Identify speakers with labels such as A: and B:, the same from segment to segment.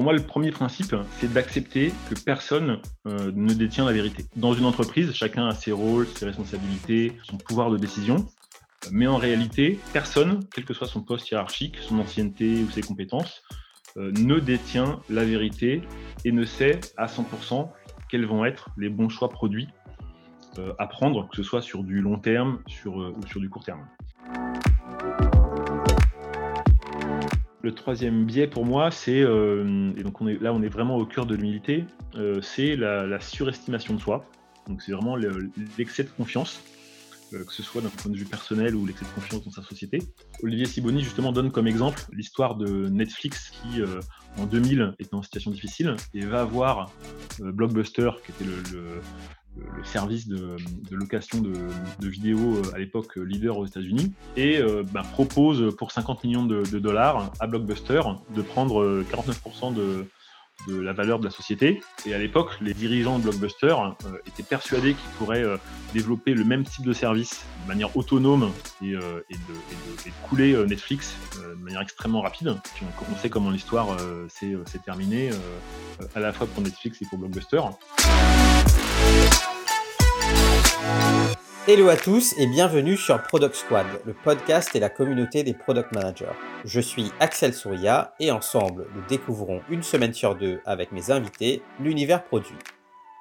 A: Pour moi, le premier principe, c'est d'accepter que personne euh, ne détient la vérité. Dans une entreprise, chacun a ses rôles, ses responsabilités, son pouvoir de décision. Mais en réalité, personne, quel que soit son poste hiérarchique, son ancienneté ou ses compétences, euh, ne détient la vérité et ne sait à 100% quels vont être les bons choix produits euh, à prendre, que ce soit sur du long terme ou sur du court terme. Le troisième biais pour moi, c'est, euh, et donc là on est vraiment au cœur de l'humilité, euh, c'est la, surestimation de soi. Donc c'est vraiment l'excès de confiance, euh, que ce soit d'un point de vue personnel ou l'excès de confiance dans sa société. Olivier Siboni justement donne comme exemple l'histoire de Netflix qui en 2000 était en situation difficile et va voir Blockbuster qui était le service de, location de, vidéos euh, à l'époque euh, leader aux États-Unis, et euh, bah, propose pour 50 millions de, dollars à Blockbuster de prendre 49% de, la valeur de la société. Et à l'époque, les dirigeants de Blockbuster étaient persuadés qu'ils pourraient développer le même type de service de manière autonome et, de, couler Netflix de manière extrêmement rapide. on, sait comment l'histoire s'est terminée, à la fois pour Netflix et pour Blockbuster.
B: Hello à tous et bienvenue sur Product Squad, le podcast et la communauté des product managers. Je suis Axel Souria et ensemble, nous découvrons une semaine sur deux avec mes invités l'univers produit.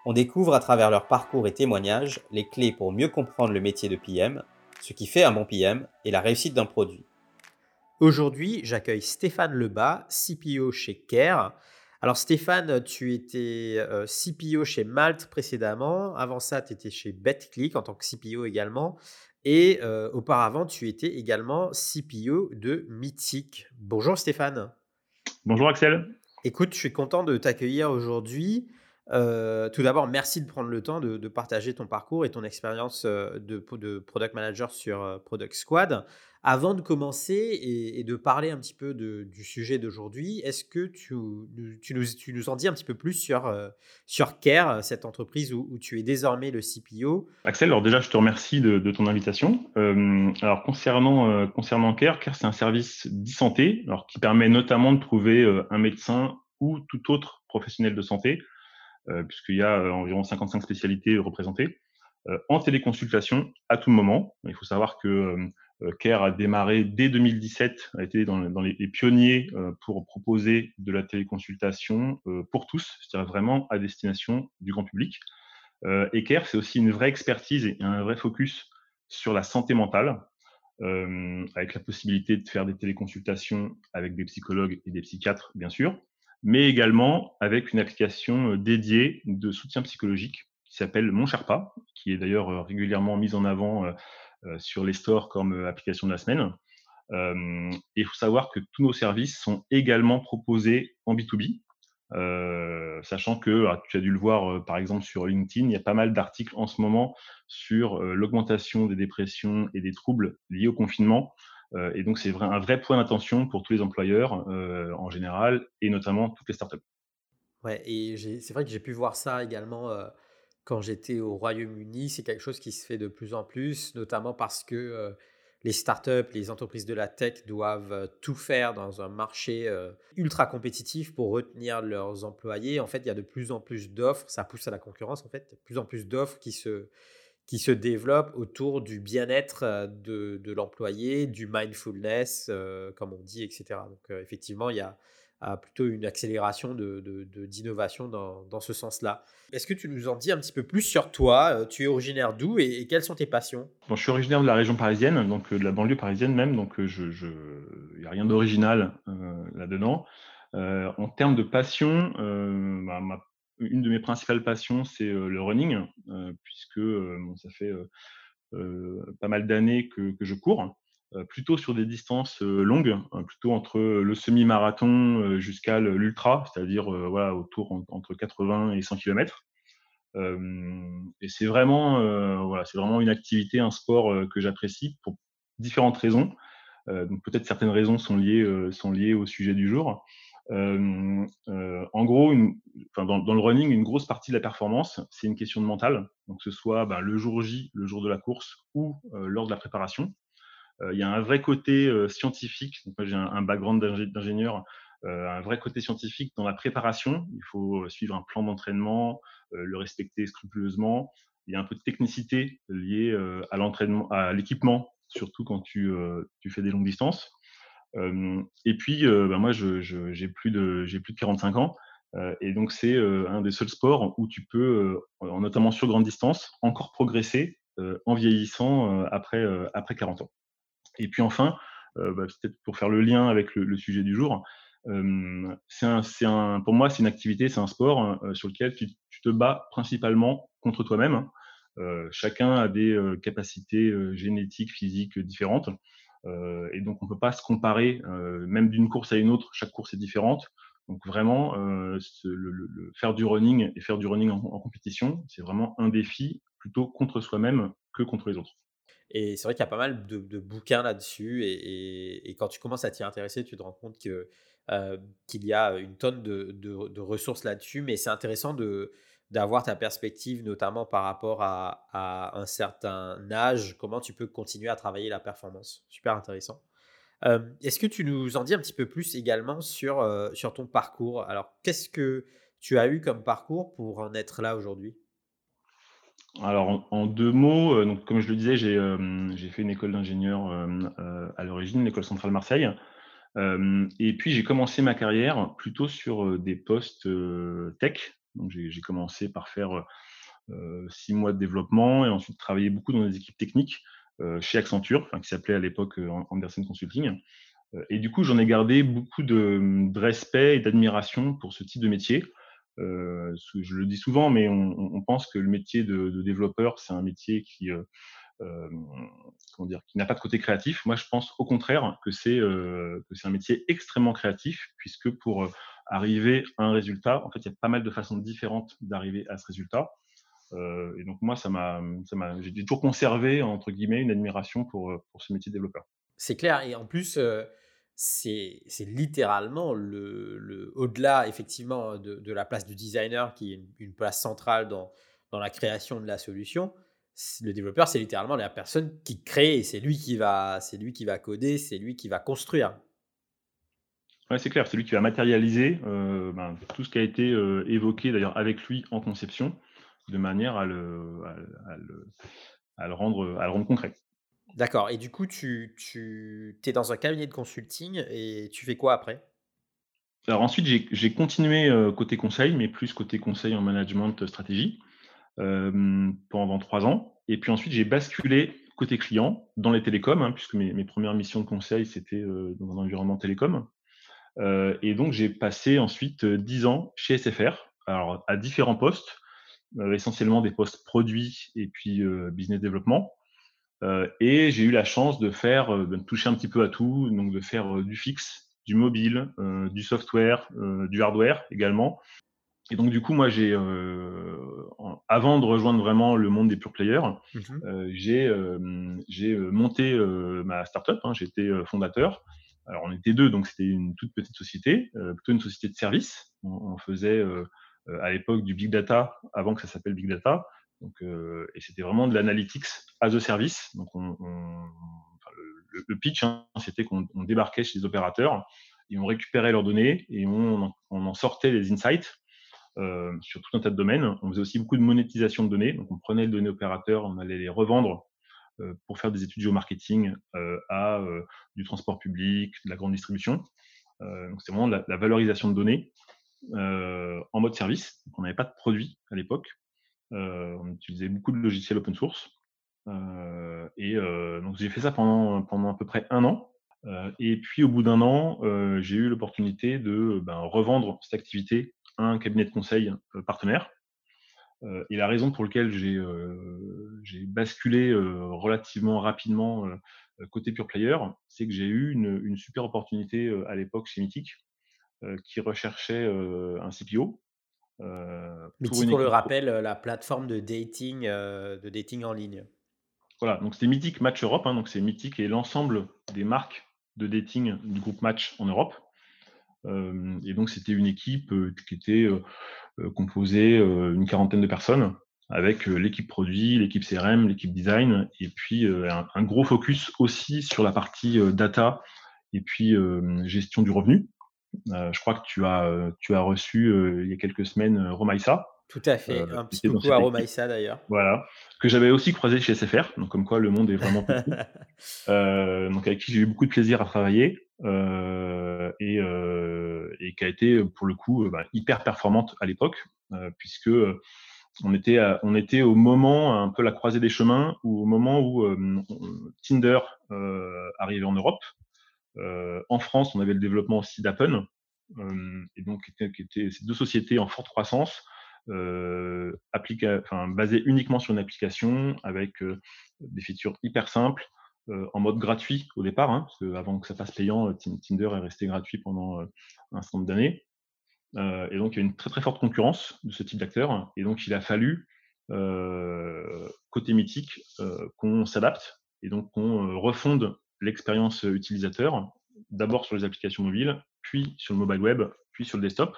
B: On découvre à travers leur parcours et témoignages les clés pour mieux comprendre le métier de PM, ce qui fait un bon PM et la réussite d'un produit. Aujourd'hui, j'accueille Stéphane Lebas, CPO chez Care, alors Stéphane, tu étais euh, CPO chez Malte précédemment. Avant ça, tu étais chez BetClick en tant que CPO également. Et euh, auparavant, tu étais également CPO de Mythic. Bonjour Stéphane.
A: Bonjour Axel.
B: Écoute, je suis content de t'accueillir aujourd'hui. Euh, tout d'abord, merci de prendre le temps de, partager ton parcours et ton expérience de, de, product manager sur Product Squad. Avant de commencer et, de parler un petit peu du sujet d'aujourd'hui, est-ce que tu, nous, en dis un petit peu plus sur, euh, sur Care, cette entreprise où, tu es désormais le CPO
A: Axel, alors déjà, je te remercie de, ton invitation. Euh, alors concernant, euh, concernant Care, Care c'est un service d'e-santé qui permet notamment de trouver un médecin ou tout autre professionnel de santé, puisqu'il y a environ 55 spécialités représentées, en téléconsultation à tout moment. Il faut savoir que euh, CARE a démarré dès 2017, a été dans, les, pionniers euh, pour proposer de la téléconsultation euh, pour tous, c'est-à-dire vraiment à destination du grand public. et CARE, c'est aussi une vraie expertise et un vrai focus sur la santé mentale, avec la possibilité de faire des téléconsultations avec des psychologues et des psychiatres, bien sûr, mais également avec une application dédiée de soutien psychologique qui s'appelle Mon Sherpa, qui est d'ailleurs régulièrement mise en avant euh, sur les stores comme euh, application de la semaine. Euh, il faut savoir que tous nos services sont également proposés en B2B, sachant que ah, tu as dû le voir par exemple sur LinkedIn, il y a pas mal d'articles en ce moment sur l'augmentation des dépressions et des troubles liés au confinement. et donc c'est un vrai point d'attention pour tous les employeurs en général et notamment toutes les startups.
B: Ouais, et c'est vrai que j'ai pu voir ça également quand j'étais au Royaume-Uni, c'est quelque chose qui se fait de plus en plus, notamment parce que euh, les startups, les entreprises de la tech doivent euh, tout faire dans un marché euh, ultra compétitif pour retenir leurs employés. En fait, il y a de plus en plus d'offres, ça pousse à la concurrence en fait, de plus en plus d'offres qui se, qui se développent autour du bien-être de, de l'employé, du mindfulness, comme on dit, etc. Donc effectivement, il y a plutôt une accélération d'innovation de, de, dans, dans, ce sens-là. Est-ce que tu nous en dis un petit peu plus sur toi euh, Tu es originaire d'où et, quelles sont tes passions?
A: Je suis originaire de la région parisienne, donc euh, de la banlieue parisienne même, donc il euh, n'y a rien d'original là-dedans. en termes de passion, bah, une de mes principales passions, c'est le running, puisque ça fait pas mal d'années que, je cours. Euh, plutôt sur des distances euh, longues, hein, plutôt entre le semi-marathon jusqu'à l'ultra, c'est-à-dire voilà, autour entre 80 et 100 km. et c'est vraiment, voilà, c'est vraiment une activité, un sport que j'apprécie pour différentes raisons. donc peut-être certaines raisons sont liées, sont liées au sujet du jour. en gros, une, dans, le running, une grosse partie de la performance, c'est une question de mental. Donc, que ce soit ben, le jour J, le jour de la course ou lors de la préparation. Euh, il y a un vrai côté euh, scientifique. j'ai un, background d'ingénieur. un vrai côté scientifique dans la préparation. Il faut suivre un plan d'entraînement, le respecter scrupuleusement. Il y a un peu de technicité liée à l'entraînement, à l'équipement, surtout quand tu, fais des longues distances. et puis, bah, moi, j'ai plus de j'ai plus de 45 ans. et donc, c'est un des seuls sports où tu peux, notamment sur grande distance, encore progresser en vieillissant après 40 ans. Et puis enfin, bah, peut-être pour faire le lien avec le, sujet du jour, un, pour moi, c'est une activité, c'est un sport sur lequel tu, tu, te bats principalement contre toi-même. chacun a des capacités génétiques, physiques différentes. et donc, on ne peut pas se comparer, même d'une course à une autre, chaque course est différente. Donc vraiment, le, faire du running et faire du running en compétition, c'est vraiment un défi plutôt contre soi-même que contre les autres.
B: Et c'est vrai qu'il y a pas mal de, bouquins là-dessus. Et, quand tu commences à t'y intéresser, tu te rends compte euh, qu'il y a une tonne de, ressources là-dessus. Mais c'est intéressant d'avoir ta perspective, notamment par rapport à, un certain âge, comment tu peux continuer à travailler la performance. Super intéressant. Euh, est-ce que tu nous en dis un petit peu plus également euh, sur ton parcours? Alors, qu'est-ce que tu as eu comme parcours pour en être là aujourd'hui?
A: Alors, en, deux mots, euh, donc, comme je le disais, j'ai euh, fait une école d'ingénieur euh, à l'origine, l'école centrale Marseille. et puis, j'ai commencé ma carrière plutôt sur des postes tech. Donc, j'ai commencé par faire six mois de développement et ensuite travailler beaucoup dans des équipes techniques chez Accenture, qui s'appelait à l'époque Anderson Consulting. et du coup, j'en ai gardé beaucoup de respect et d'admiration pour ce type de métier. Euh, je le dis souvent, mais on, pense que le métier de, développeur, c'est un métier qui, euh, euh, comment dire, qui n'a pas de côté créatif. Moi, je pense au contraire que c'est un métier extrêmement créatif, puisque pour arriver à un résultat, en fait, il y a pas mal de façons différentes d'arriver à ce résultat. et donc moi, j'ai toujours conservé entre guillemets une admiration pour ce métier de développeur.
B: C'est clair, et en plus, c'est littéralement le, au-delà effectivement de, la place du designer qui est une, place centrale dans, dans, la création de la solution. Le développeur, c'est littéralement la personne qui crée, c'est lui qui va, c'est lui qui va coder, c'est lui qui va construire.
A: Ouais, c'est clair, c'est lui qui va matérialiser euh, ben, tout ce qui a été euh, évoqué d'ailleurs avec lui en conception, de manière à le, à le, rendre, à le rendre concret.
B: D'accord. Et du coup, tu, tu es dans un cabinet de consulting et tu fais quoi après?
A: Alors ensuite, j'ai continué côté conseil, mais plus côté conseil en management stratégie pendant trois ans. Et puis ensuite, j'ai basculé côté client dans les télécoms, hein, puisque mes, mes, premières missions de conseil, c'était dans un environnement télécom. et donc, j'ai passé ensuite dix ans chez SFR, alors à différents postes, essentiellement des postes produits et puis business développement. Euh, et j'ai eu la chance de faire, euh, de toucher un petit peu à tout, donc de faire euh, du fixe, du mobile, du software, du hardware également. Et donc du coup, moi, j'ai, avant de rejoindre vraiment le monde des pure players, mmh j'ai monté ma startup. Hein, J'étais fondateur. Alors on était deux, donc c'était une toute petite société, plutôt une société de service. On, on faisait à l'époque du big data avant que ça s'appelle big data. Donc, euh, et c'était vraiment de l'analytics as a service. Donc, on, le, pitch, hein, c'était qu'on débarquait chez les opérateurs et on récupérait leurs données et on, en sortait des insights euh, sur tout un tas de domaines. On faisait aussi beaucoup de monétisation de données. Donc, on prenait les données opérateurs, on allait les revendre euh, pour faire des études géomarketing à du transport public, de la grande distribution. donc, c'est vraiment la, la, valorisation de données en mode service. Donc, on n'avait pas de produit à l'époque. Euh, on utilisait beaucoup de logiciels open source. Euh, et euh, donc j'ai fait ça pendant, pendant à peu près un an. et puis au bout d'un an, j'ai eu l'opportunité de ben, revendre cette activité à un cabinet de conseil partenaire. et la raison pour laquelle j'ai basculé relativement rapidement côté pure player, c'est que j'ai eu une, super opportunité à l'époque chez Mythic, qui recherchait un CPO,
B: euh, Mythic, pour le rappel, euh, la plateforme de dating, euh, de dating en ligne.
A: Voilà, donc c'était Mythic Match Europe, hein, donc c'est Mythic et l'ensemble des marques de dating du groupe Match en Europe. et donc c'était une équipe qui était composée une quarantaine de personnes, avec l'équipe produit, l'équipe CRM, l'équipe design, et puis un, un, gros focus aussi sur la partie data et puis gestion du revenu. Je crois que tu as, tu as reçu il y a quelques semaines Romaïsa.
B: Tout à fait, un petit coucou à Romaïsa d'ailleurs.
A: Voilà, que j'avais aussi croisé chez SFR, donc comme quoi le monde est vraiment petit. donc avec qui j'ai eu beaucoup de plaisir à travailler et, et, qui a été pour le coup bah, hyper performante à l'époque, puisque on était, on était au moment, un peu la croisée des chemins, ou au moment où Tinder arrivait en Europe. En France, on avait le développement aussi d'Appen, et donc qui étaient ces deux sociétés en forte croissance euh, enfin, basé uniquement sur une application avec euh, des features hyper simples, euh, en mode gratuit au départ, hein, parce que avant que ça passe payant, Tinder est resté gratuit pendant un certain nombre d'années. et donc, il y a une très très forte concurrence de ce type d'acteurs. Et donc, il a fallu, côté mythique, qu'on s'adapte et donc qu'on refonde l'expérience utilisateur, d'abord sur les applications mobiles, puis sur le mobile web, puis sur le desktop.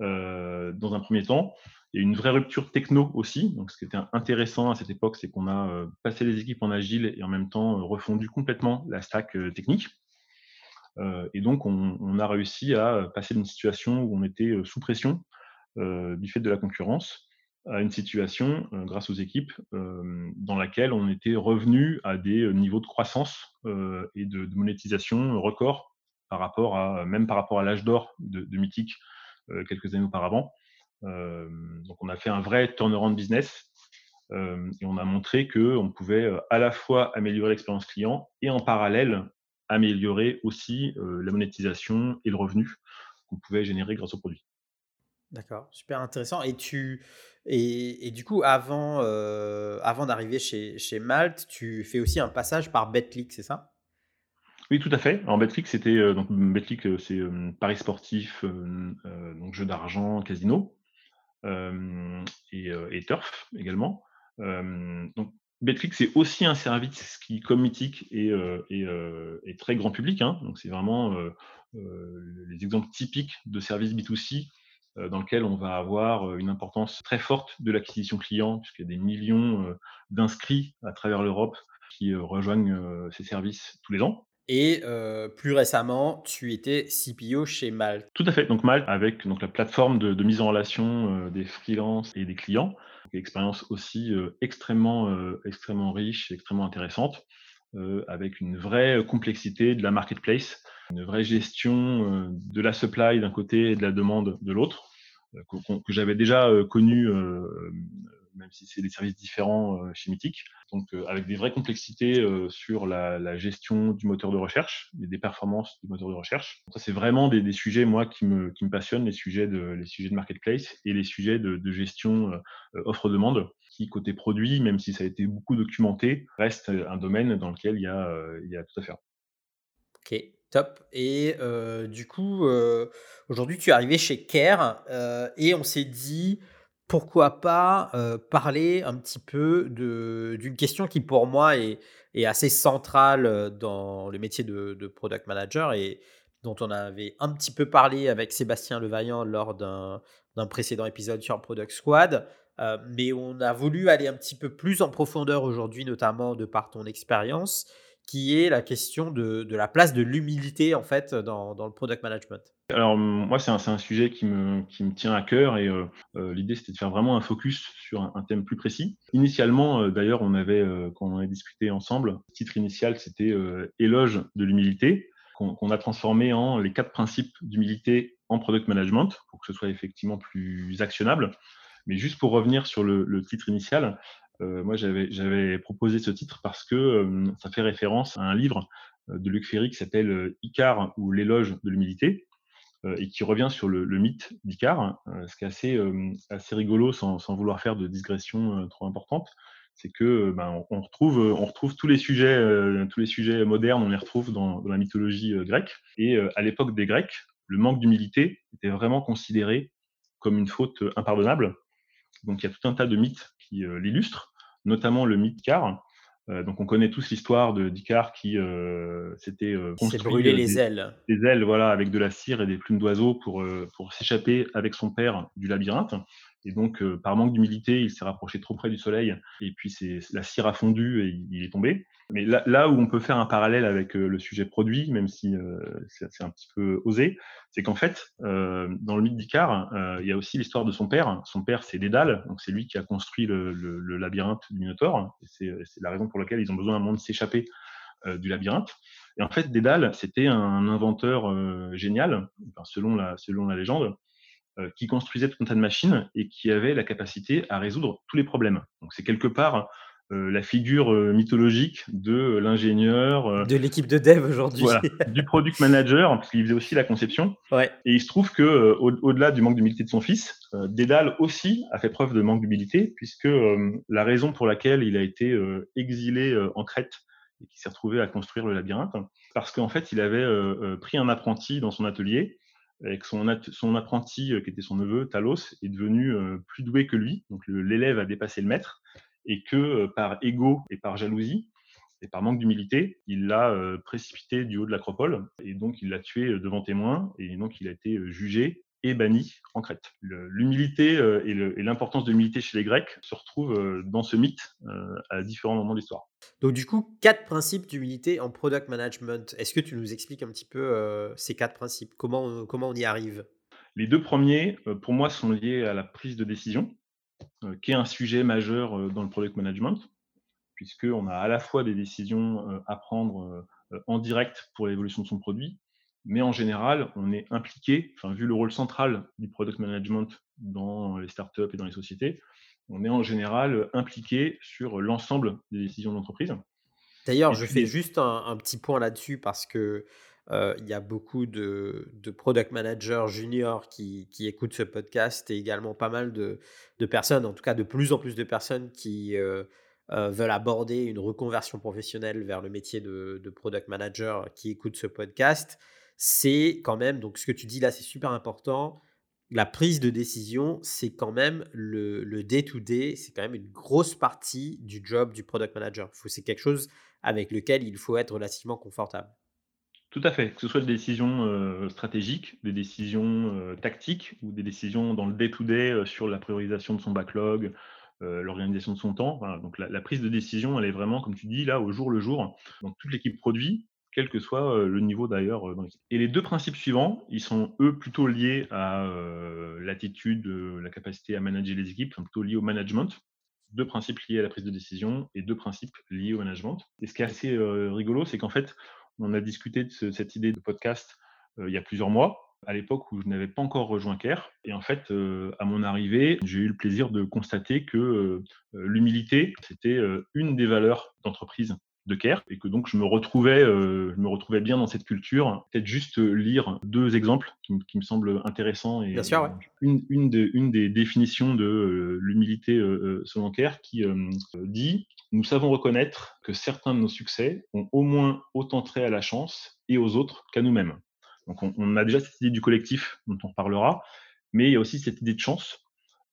A: Euh, dans un premier temps. Il y a une vraie rupture techno aussi. Donc, ce qui était intéressant à cette époque, c'est qu'on a euh, passé les équipes en agile et en même temps euh, refondu complètement la stack technique. et donc, on, a réussi à passer d'une situation où on était sous pression du fait de la concurrence à une situation, grâce aux équipes, dans laquelle on était revenu à des niveaux de croissance et de, monétisation record par rapport à, même par rapport à l'âge d'or de, de euh, quelques années auparavant. Euh, donc on a fait un vrai turnaround business euh, et on a montré qu'on pouvait à la fois améliorer l'expérience client et en parallèle améliorer aussi la monétisation et le revenu qu'on pouvait générer grâce au produit.
B: D'accord, super intéressant. Et tu et, du coup, avant, avant d'arriver chez, chez Malte, tu fais aussi un passage par BetClick, c'est ça?
A: Oui, tout à fait. En Betclic, c'était euh, donc Betclic, euh, c'est euh, paris sportif, donc jeux d'argent, casino et, turf également. donc Betclic, c'est aussi un service qui, comme Mythique, est, est, très grand public. Hein. donc c'est vraiment les exemples typiques de services B2C dans lequel on va avoir une importance très forte de l'acquisition client, puisqu'il y a des millions d'inscrits à travers l'Europe qui rejoignent ces services tous les ans.
B: Et plus récemment, tu étais CPO chez Malte.
A: Tout à fait. Donc Malte, avec donc, la plateforme de, mise en relation des freelances et des clients, expérience aussi extrêmement, extrêmement riche, extrêmement intéressante, avec une vraie complexité de la marketplace, une vraie gestion de la supply d'un côté et de la demande de l'autre, que, j'avais déjà connu même si c'est des services différents euh, chez Mythic. Donc, euh, avec des vraies complexités euh, sur la, gestion du moteur de recherche et des performances du moteur de recherche. ça, c'est vraiment des, sujets, moi, qui me, passionnent, les sujets de marketplace et les sujets de, gestion offre-demande, qui, côté produit, même si ça a été beaucoup documenté, reste un domaine dans lequel il y a, il y a tout à faire.
B: Ok, top. Et du coup, aujourd'hui, tu es arrivé chez Care et on s'est dit, pourquoi pas parler un petit peu d'une question qui pour moi est, assez centrale dans le métier de, product manager et dont on avait un petit peu parlé avec Sébastien Levaillant lors d'un précédent épisode sur Product Squad. Mais on a voulu aller un petit peu plus en profondeur aujourd'hui, notamment de par ton expérience qui est la question de, la place de l'humilité en fait dans, le product management.
A: Alors moi c'est un, sujet qui me, tient à cœur et euh, euh, l'idée c'était de faire vraiment un focus sur un, thème plus précis. Initialement euh, d'ailleurs on avait quand on avait discuté ensemble, le titre initial c'était éloge de l'humilité qu'on a transformé en les quatre principes d'humilité en product management pour que ce soit effectivement plus actionnable. Mais juste pour revenir sur le, le titre initial, euh, moi, j'avais proposé ce titre parce que euh, ça fait référence à un livre euh, de Luc Ferry qui s'appelle Icar ou l'éloge de l'humilité et qui revient sur le, mythe d'Icar, ce qui est assez, assez rigolo sans, sans, vouloir faire de digression trop importante c'est que ben, on, retrouve, on retrouve tous les sujets, tous les sujets modernes, on les retrouve dans, dans la mythologie grecque. Et à l'époque des Grecs, le manque d'humilité était vraiment considéré comme une faute impardonnable. Donc il y a tout un tas de mythes qui euh, l'illustre, notamment le mythe d'Icar. Euh, donc on connaît tous l'histoire de d'Icar qui euh, s'était
B: construit brûler les ailes.
A: Les ailes, voilà, avec de la cire et des plumes d'oiseaux pour pour s'échapper avec son père du labyrinthe. Et donc par manque d'humilité, il s'est rapproché trop près du soleil et puis c'est la cire a fondu et il est tombé. Mais là, où on peut faire un parallèle avec le sujet produit, même si c'est un petit peu osé, c'est qu'en fait, dans le mythe d'Icare, il y a aussi l'histoire de son père. Son père, c'est Dédale, donc c'est lui qui a construit le, labyrinthe du Minotaure. C'est la raison pour laquelle ils ont besoin d'un moment de s'échapper du labyrinthe. Et en fait, Dédale, c'était un inventeur génial, selon, la, selon la légende, qui construisait tout un tas de machines et qui avait la capacité à résoudre tous les problèmes. Donc c'est quelque part euh, la figure euh, mythologique de l'ingénieur.
B: Euh, de l'équipe de dev aujourd'hui.
A: du product manager, parce qu'il faisait aussi la conception.
B: Ouais.
A: Et il se trouve que au, delà du manque d'humilité de son fils, Dédale aussi a fait preuve de manque d'humilité, puisque la raison pour laquelle il a été exilé en Crète et qu'il s'est retrouvé à construire le labyrinthe, parce qu'en fait, il avait pris un apprenti dans son atelier, avec son, apprenti, qui était son neveu, Talos, est devenu plus doué que lui. Donc l'élève a dépassé le maître. Et que euh, par ego et par jalousie et par manque d'humilité, il l'a euh, précipité du haut de l'acropole. Et donc il l'a tué euh, devant témoins et donc il a été jugé et banni en Crète. L'humilité et l'importance de l'humilité chez les Grecs se retrouvent dans ce mythe à différents moments de l'histoire.
B: Donc du coup, quatre principes d'humilité en product management. Est-ce que tu nous expliques un petit peu ces quatre principes? Comment, comment on y arrive?
A: Les deux premiers, pour moi, sont liés à la prise de décision. Euh, qui est un sujet majeur euh, dans le product management, puisqu'on a à la fois des décisions euh, à prendre en direct pour l'évolution de son produit, mais en général, on est impliqué, enfin, vu le rôle central du product management dans les startups et dans les sociétés, on est en général impliqué sur l'ensemble des décisions d'entreprise.
B: D'ailleurs, je fais juste un, petit point là-dessus parce que il y a beaucoup de, product managers juniors qui, écoutent ce podcast et également pas mal de, personnes, en tout cas de plus en plus de personnes qui veulent aborder une reconversion professionnelle vers le métier de, product manager qui écoutent ce podcast. C'est quand même, donc ce que tu dis là, c'est super important. La prise de décision, c'est quand même le day-to-day, c'est quand même une grosse partie du job du product manager. C'est quelque chose avec lequel il faut être relativement confortable.
A: Tout à fait, que ce soit des décisions euh, stratégiques, des décisions euh, tactiques ou des décisions dans le day-to-day euh, sur la priorisation de son backlog, l'organisation de son temps. Donc la, prise de décision, elle est vraiment, comme tu dis, là, au jour le jour. Donc toute l'équipe produit, quel que soit le niveau d'ailleurs l'équipe. Et les deux principes suivants, ils sont eux plutôt liés à l'attitude, la capacité à manager les équipes, plutôt liés au management. Deux principes liés à la prise de décision et deux principes liés au management. Et ce qui est assez rigolo, c'est qu'en fait, on a discuté de cette idée de podcast euh, il y a plusieurs mois, à l'époque où je n'avais pas encore rejoint CARE. Et en fait, euh, à mon arrivée, j'ai eu le plaisir de constater que euh, l'humilité, c'était une des valeurs d'entreprise de Care et que donc je me retrouvais, je me retrouvais bien dans cette culture. Peut-être juste lire deux exemples qui, me semblent intéressants. Et,
B: bien sûr,
A: une, une, des définitions de l'humilité selon Care qui dit nous savons reconnaître que certains de nos succès ont au moins autant trait à la chance et aux autres qu'à nous-mêmes. Donc on, a déjà cette idée du collectif dont on parlera, mais il y a aussi cette idée de chance.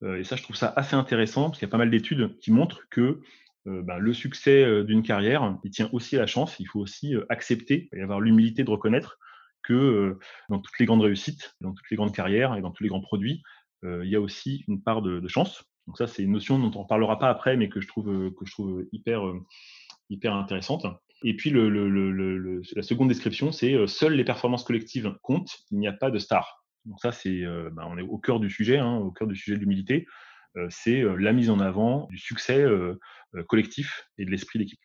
A: Euh, et ça, je trouve ça assez intéressant parce qu'il y a pas mal d'études qui montrent que euh, ben, le succès euh, d'une carrière, il tient aussi à la chance. Il faut aussi accepter et avoir l'humilité de reconnaître que dans toutes les grandes réussites, dans toutes les grandes carrières et dans tous les grands produits, il y a aussi une part de chance. Donc ça, c'est une notion dont on ne parlera pas après, mais que je trouve, euh, hyper, euh, intéressante. Et puis la seconde description, c'est euh, seules les performances collectives comptent, il n'y a pas de star. Donc ça, c'est, bah, on est au cœur du sujet, hein, au cœur du sujet de l'humilité. C'est la mise en avant du succès collectif et de l'esprit d'équipe.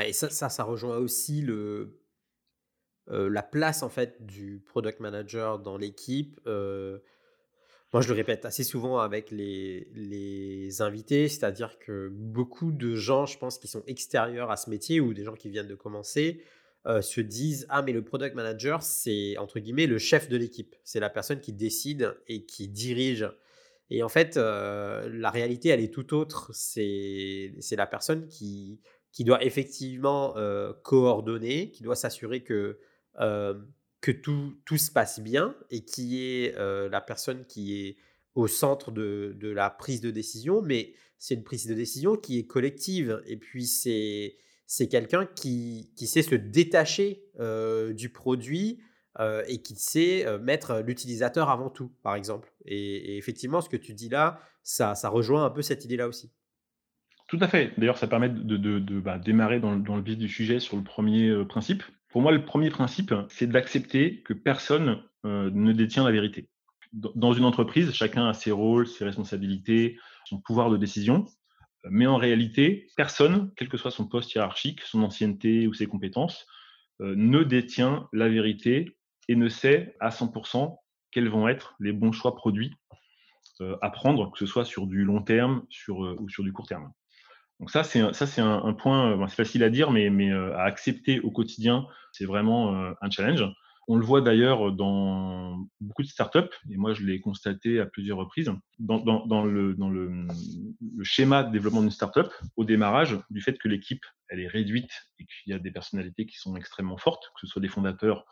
B: Et ça, ça, rejoint aussi le, la place en fait du product manager dans l'équipe. Moi, je le répète assez souvent avec les, les invités, c'est-à-dire que beaucoup de gens, je pense, qui sont extérieurs à ce métier ou des gens qui viennent de commencer, euh, se disent Ah, mais le product manager, c'est entre guillemets le chef de l'équipe. C'est la personne qui décide et qui dirige. Et en fait, euh, la réalité, elle est tout autre. C'est la personne qui, qui doit effectivement euh, coordonner, qui doit s'assurer que que tout, tout, se passe bien et qui est euh, la personne qui est au centre de, de la prise de décision, mais c'est une prise de décision qui est collective. Et puis, c'est, quelqu'un qui, qui sait se détacher euh, du produit euh, et qui sait mettre l'utilisateur avant tout, par exemple. Et, effectivement, ce que tu dis là, ça, ça rejoint un peu cette idée-là aussi.
A: Tout à fait. D'ailleurs, ça permet de bah, démarrer dans le vif du sujet sur le premier er principe. Pour moi, le premier principe, c'est d'accepter que personne, ne détient la vérité. Dans une entreprise, chacun a ses rôles, ses responsabilités, son pouvoir de décision, mais en réalité, personne, quel que soit son poste hiérarchique, son ancienneté ou ses compétences, ne détient la vérité et ne sait à 100% quels vont être les bons choix produits, heu, à prendre, que ce soit sur du long terme heu, ou sur du court terme. Donc ça, c'est ça, c'est un point, heu, c'est facile à dire, mais à accepter au quotidien, c'est vraiment, un challenge. On le voit d'ailleurs dans beaucoup de startups et moi je l'ai constaté à plusieurs reprises. Dans le dans le, le schéma de développement d'une startup, au démarrage, du fait que l'équipe, elle est réduite et qu'il y a des personnalités qui sont extrêmement fortes, que ce soit des fondateurs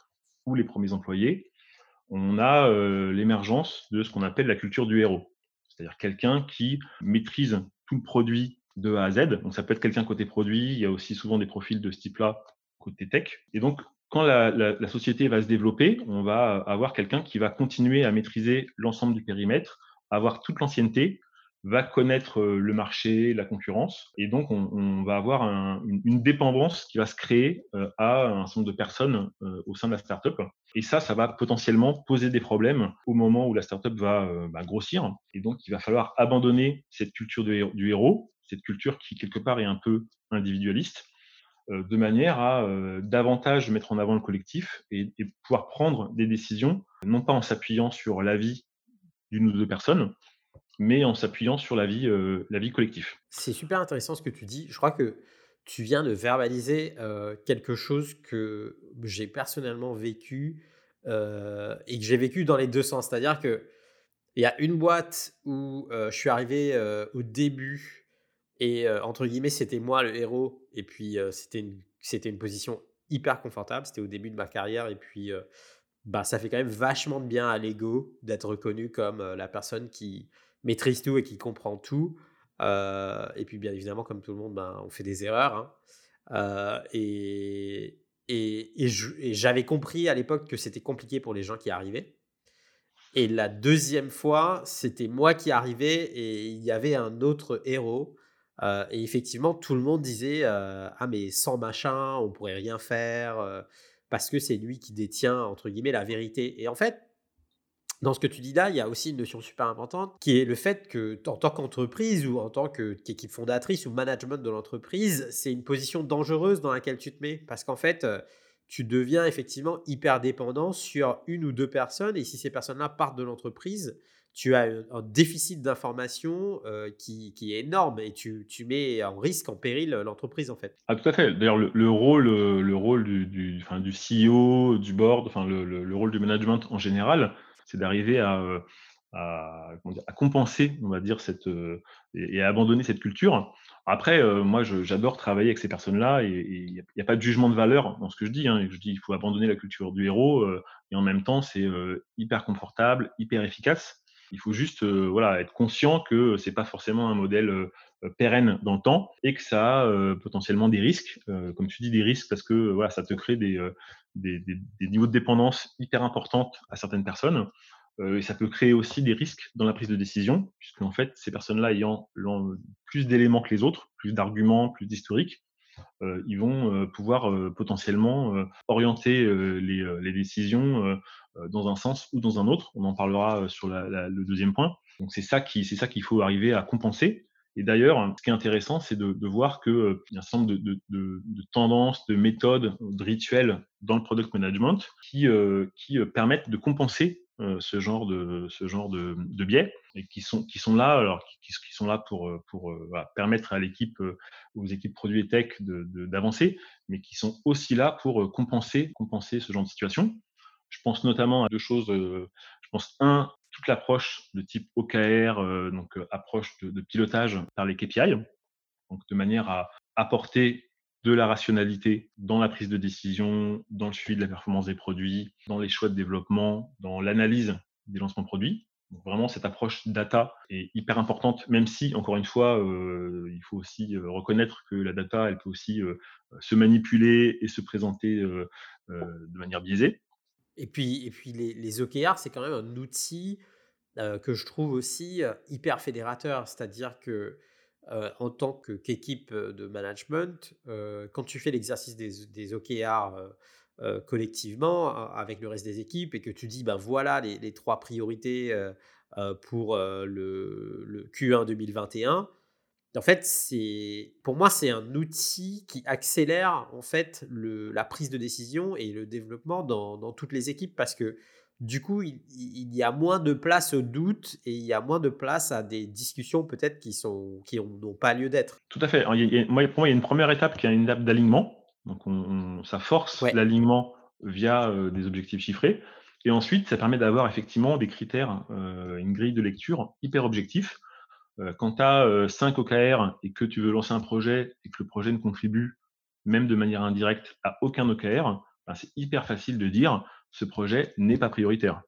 A: ou les premiers employés, on a, heu, l'émergence de ce qu'on appelle la culture du héros. C'est-à-dire quelqu'un qui maîtrise tout le produit de A à Z. Donc ça peut être quelqu'un côté produit, il y a aussi souvent des profils de ce type-là côté tech. Et donc quand la société va se développer, on va avoir quelqu'un qui va continuer à maîtriser l'ensemble du périmètre, avoir toute l'ancienneté, va connaître euh, le marché, la concurrence, et donc on, va avoir un, une, dépendance qui va se créer euh, à un certain nombre de personnes euh, au sein de la startup. Et ça, ça va potentiellement poser des problèmes au moment où la startup va bah, grossir. Et donc, il va falloir abandonner cette culture du héros, cette culture qui quelque part est un peu individualiste, de manière à davantage mettre en avant le collectif et, pouvoir prendre des décisions, non pas en s'appuyant sur l'avis d'une ou deux personnes, mais en s'appuyant sur la vie, euh, la vie collective.
B: C'est super intéressant ce que tu dis. Je crois que tu viens de verbaliser euh, quelque chose que j'ai personnellement vécu euh, et que j'ai vécu dans les deux sens. C'est-à-dire que il y a une boîte où je suis arrivé au début et entre guillemets, c'était moi le héros. Et puis, c'était une, c'était une position hyper confortable. C'était au début de ma carrière. Et puis, bah, ça fait quand même vachement de bien à l'ego d'être reconnu comme la personne qui maîtrise tout et qui comprend tout. et puis, bien évidemment, comme tout le monde, ben, on fait des erreurs. Hein. et, et, et j'avais compris à l'époque que c'était compliqué pour les gens qui arrivaient. Et la deuxième fois, c'était moi qui arrivais et il y avait un autre héros euh, et effectivement, tout le monde disait euh, Ah, mais sans machin, on pourrait rien faire, euh, parce que c'est lui qui détient, entre guillemets, la vérité. Et en fait, dans ce que tu dis là, il y a aussi une notion super importante qui est le fait que, en tant qu'entreprise ou en tant qu'équipe fondatrice ou management de l'entreprise, c'est une position dangereuse dans laquelle tu te mets. Parce qu'en fait, tu deviens effectivement hyper dépendant sur une ou deux personnes. Et si ces personnes-là partent de l'entreprise, tu as un déficit d'information euh, qui, qui, est énorme et tu, tu, mets en risque, en péril l'entreprise en fait.
A: Ah tout à fait. D'ailleurs le, le, rôle, le rôle du, du, enfin, du CEO, du board, enfin le, le, rôle du management en général, c'est d'arriver à, à, compenser, on va dire, cette, et, et, à abandonner cette culture. Après, euh, moi, j'adore travailler avec ces personnes-là et il n'y a, pas de jugement de valeur dans ce que je dis. Hein. Je dis il faut abandonner la culture du héros euh, et en même temps, c'est euh, hyper confortable, hyper efficace. Il faut juste euh, voilà, être conscient que c'est pas forcément un modèle euh, pérenne dans le temps et que ça a euh, potentiellement des risques, comme tu dis des risques parce que voilà, ça te crée des, des, des, des niveaux de dépendance hyper importantes à certaines personnes. et ça peut créer aussi des risques dans la prise de décision, puisque en fait, ces personnes-là ayant, plus d'éléments que les autres, plus d'arguments, plus d'historiques, euh, ils vont euh, pouvoir euh, potentiellement orienter les, les, décisions dans un sens ou dans un autre. On en parlera sur la, la, le deuxième point. Donc c'est ça qui c'est ça qu'il faut arriver à compenser. Et d'ailleurs, ce qui est intéressant, c'est de, voir qu'il euh, y a un certain nombre de, tendances, de méthodes, de rituels dans le product management qui, euh, qui permettent de compenser euh, ce genre de biais et qui sont là pour permettre à l'équipe aux équipes produits et tech d'avancer mais qui sont aussi là pour compenser compenser ce genre de situation. Je pense notamment à deux choses je pense un toute l'approche de type OKR donc approche de, pilotage par les KPI donc de manière à apporter de la rationalité dans la prise de décision, dans le suivi de la performance des produits, dans les choix de développement, dans l'analyse des lancements produits. Vraiment, cette approche data est hyper importante, même si, encore une fois, euh, il faut aussi euh, reconnaître que la data, elle peut aussi euh, se manipuler et se présenter euh, de manière biaisée.
B: Et puis, et puis les, les OKR, c'est quand même un outil que je trouve aussi hyper fédérateur. C'est-à-dire que en tant qu'équipe de management, quand tu fais l'exercice des, des OKR collectivement avec le reste des équipes et que tu dis, ben voilà les, trois priorités pour le, Q1 2021, en fait, c'est pour moi, c'est un outil qui accélère en fait le, la prise de décision et le développement dans, dans toutes les équipes parce que du coup, il, y a moins de place au doute et il y a moins de place à des discussions peut-être qui sont qui n'ont pas lieu d'être.
A: Tout à fait. pour moi, il y a une première étape qui est une étape d'alignement. Donc, on, ça force l'alignement via euh, des objectifs chiffrés. Et ensuite, ça permet d'avoir effectivement des critères, euh, une grille de lecture hyper objectif. Euh, quand tu as 5 OKR et que tu veux lancer un projet et que le projet ne contribue, même de manière indirecte, à aucun OKR, ben, c'est hyper facile de dire ce projet n'est pas prioritaire.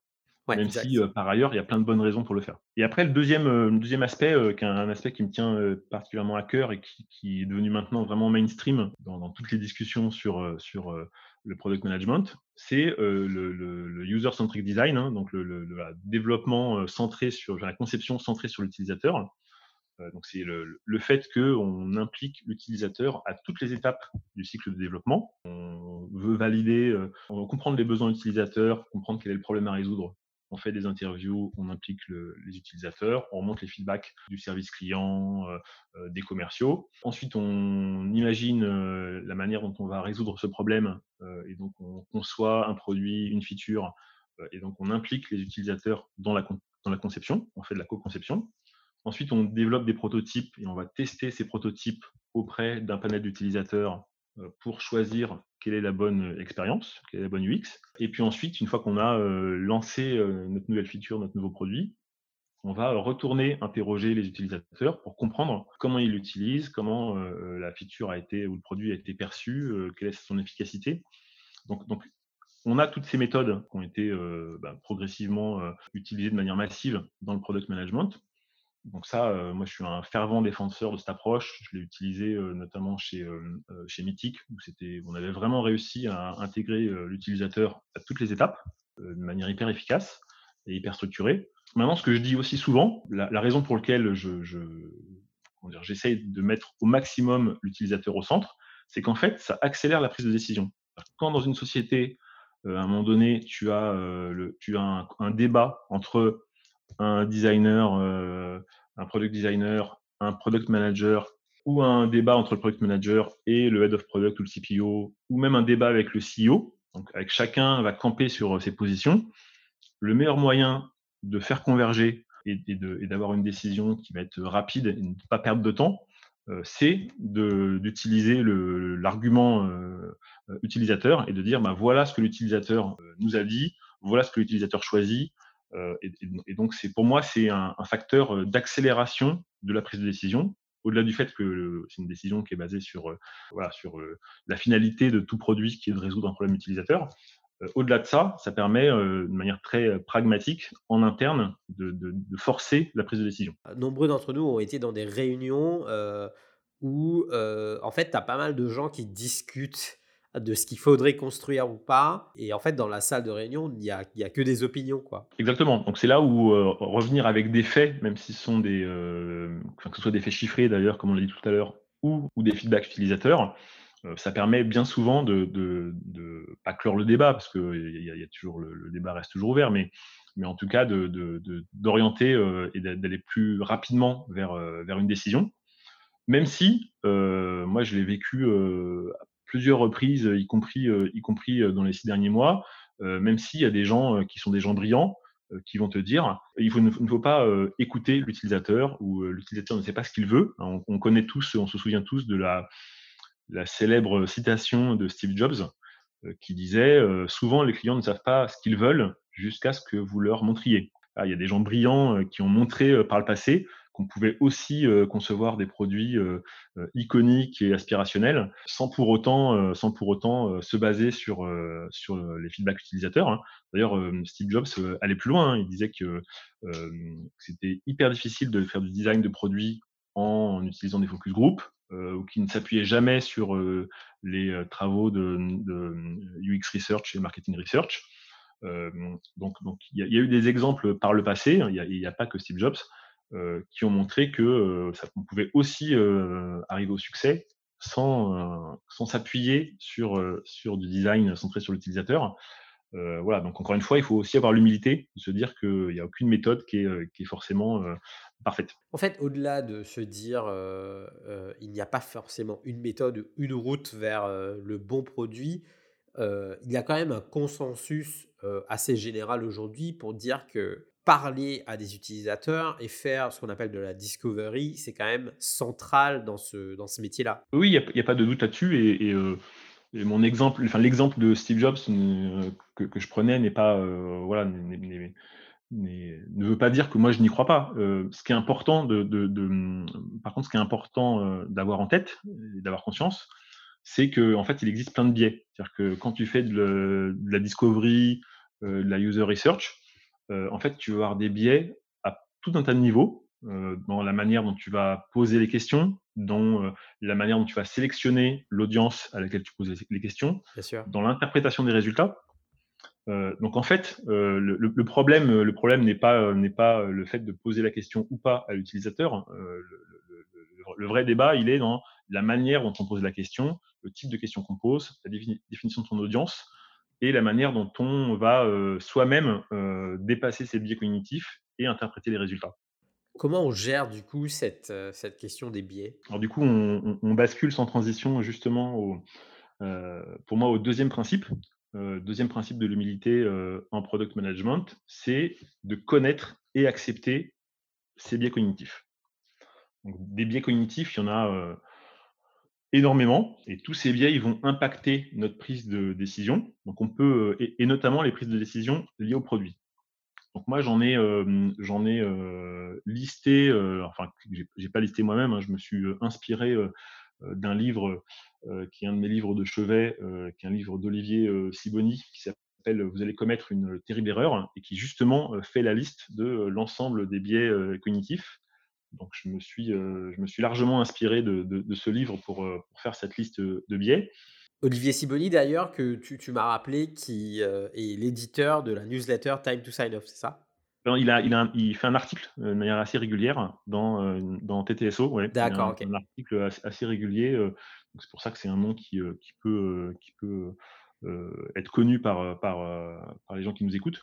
A: même si euh, par ailleurs, il y a plein de bonnes raisons pour le faire. Et après, le deuxième, euh, deuxième aspect, euh, qui est un aspect qui me tient particulièrement à cœur et qui, est devenu maintenant vraiment mainstream dans, toutes les discussions sur, sur le product management, c'est le, user-centric design, hein, donc le, développement centré sur la conception centrée sur l'utilisateur. donc c'est le, fait qu'on implique l'utilisateur à toutes les étapes du cycle de développement. On veut valider, on veut comprendre les besoins utilisateurs, comprendre quel est le problème à résoudre. On fait des interviews, on implique les utilisateurs, on remonte les feedbacks du service client, des commerciaux. Ensuite, on imagine la manière dont on va résoudre ce problème et donc on conçoit un produit, une feature et donc on implique les utilisateurs dans la, conception, on fait de la co-conception. Ensuite, on développe des prototypes et on va tester ces prototypes auprès d'un panel d'utilisateurs euh, pour choisir quelle est la bonne expérience, quelle est la bonne UX. Et puis ensuite, une fois qu'on a euh, lancé euh, notre nouvelle feature, notre nouveau produit, on va retourner interroger les utilisateurs pour comprendre comment ils l'utilisent, comment la feature a été ou le produit a été perçu, quelle est son efficacité. Donc, donc on a toutes ces méthodes qui ont été bah, progressivement utilisées de manière massive dans le product management donc ça, euh, moi, je suis un fervent défenseur de cette approche. Je l'ai utilisé euh, notamment chez, euh, chez Mythic, où on avait vraiment réussi à intégrer l'utilisateur à toutes les étapes de manière hyper efficace et hyper structurée. Maintenant, ce que je dis aussi souvent, la, raison pour laquelle je, je j'essaye de mettre au maximum l'utilisateur au centre, c'est qu'en fait, ça accélère la prise de décision. Quand dans une société, à un moment donné, tu as, le, tu as un débat entre un designer, un product designer, un product manager ou un débat entre le product manager et le head of product ou le CPO, ou même un débat avec le CEO, donc avec chacun va camper sur euh, ses positions, le meilleur moyen de faire converger et, d'avoir une décision qui va être rapide et ne pas perdre de temps, euh, c'est d'utiliser l'argument utilisateur et de dire bah, voilà ce que l'utilisateur nous a dit, voilà ce que l'utilisateur choisit, euh, et, donc, pour moi, c'est un, facteur euh, d'accélération de la prise de décision, au-delà du fait que c'est une décision qui est basée euh, sur la finalité de tout produit qui est de résoudre un problème utilisateur. au-delà de ça, ça permet de manière très pragmatique, en interne, de, de, forcer la prise de décision.
B: Nombreux d'entre nous ont été dans des réunions où, en fait, tu as pas mal de gens qui discutent de ce qu'il faudrait construire ou pas. Et en fait, dans la salle de réunion, il n'y a, a, que des opinions. Quoi.
A: Exactement. Donc c'est là où euh, revenir avec des faits, même si ce sont des, euh, que ce soit des faits chiffrés d'ailleurs, comme on l'a dit tout à l'heure, ou, ou, des feedbacks utilisateurs, euh, ça permet bien souvent de, de, de, pas clore le débat, parce que y y a toujours le, débat reste toujours ouvert, mais, mais en tout cas d'orienter et d'aller plus rapidement vers, vers une décision. Même si, moi je l'ai vécu plusieurs reprises, y compris, euh, y compris euh, dans les six derniers mois, euh, même s'il y a des gens qui sont des gens brillants, qui vont te dire il, ne faut pas écouter l'utilisateur ou l'utilisateur ne sait pas ce qu'il veut. On, connaît tous, on se souvient tous de la, la célèbre citation de Steve Jobs qui disait souvent les clients ne savent pas ce qu'ils veulent jusqu'à ce que vous leur montriez. Ah, il y a des gens brillants qui ont montré par le passé qu'on pouvait aussi euh, concevoir des produits euh, euh, iconiques et aspirationnels sans pour autant, sans pour autant se baser sur, les feedbacks utilisateurs. Hein. D'ailleurs, Steve Jobs allait plus loin. Hein. Il disait que c'était hyper difficile de faire du design de produits en utilisant des focus group, ou qui ne s'appuyait jamais sur les travaux de, UX Research et Marketing Research. donc, il y, a eu des exemples par le passé. Il n'y a, pas que Steve Jobs qui ont montré que ça, on pouvait aussi arriver au succès sans, sans s'appuyer sur, sur du design centré sur l'utilisateur. voilà, donc encore une fois, il faut aussi avoir l'humilité de se dire qu'il n'y a aucune méthode qui est, qui est forcément parfaite.
B: En fait, au-delà de se dire il n'y a pas forcément une méthode, une route vers le bon produit, il y a quand même un consensus assez général aujourd'hui pour dire que parler à des utilisateurs et faire ce qu'on appelle de la discovery, c'est quand même central dans ce, dans ce métier-là.
A: Oui, il n'y a, pas de doute là-dessus. Et, mon exemple, enfin, l'exemple de Steve Jobs que, que, je prenais n'est pas, voilà, ne veut pas dire que moi je n'y crois pas. ce qui est important de, de, par contre, ce qui est important d'avoir en tête et d'avoir conscience, c'est qu'en en fait, il existe plein de biais. C'est-à-dire que quand tu fais de, la discovery, de la user research, en fait, tu vas avoir des biais à tout un tas de niveaux, dans la manière dont tu vas poser les questions, dans la manière dont tu vas sélectionner l'audience à laquelle tu poses les questions, dans l'interprétation des résultats. donc en fait, le, problème, le problème n'est pas n'est pas le fait de poser la question ou pas à l'utilisateur. le, vrai débat, il est dans la manière dont on pose la question, le type de question qu'on pose, la définition de ton audience et la manière dont on va euh, soi-même euh, dépasser ces biais cognitifs et interpréter les résultats.
B: Comment on gère du coup cette, euh, cette question des biais?
A: Alors du coup, on, bascule sans transition justement au, pour moi au deuxième principe. deuxième principe de l'humilité en product management, c'est de connaître et accepter ces biais cognitifs. Donc, des biais cognitifs, il y en a énormément et tous ces biais ils vont impacter notre prise de décision. Donc on peut euh, et, notamment les prises de décision liées au produit. Donc moi j'en ai j'en ai listé enfin j'ai pas listé moi-même, hein, je me suis inspiré d'un livre qui est un de mes livres de chevet, qui est un livre d'Olivier Siboni qui s'appelle Vous allez commettre une terrible erreur et qui justement fait la liste de l'ensemble des biais cognitifs donc, je me suis, euh, je me suis largement inspiré de, de, ce livre pour, euh, pour, faire cette liste de biais.
B: Olivier Siboni, d'ailleurs, que tu, tu m'as rappelé, qui euh, est l'éditeur de la newsletter Time to Sign Off, c'est ça?
A: Il, a, il, a, il, fait un article de manière assez régulière dans, dans TTSO. Ouais.
B: D'accord, ok.
A: Un article assez régulier. c'est pour ça que c'est un nom qui, qui peut, qui peut être connu par, par, par les gens qui nous écoutent.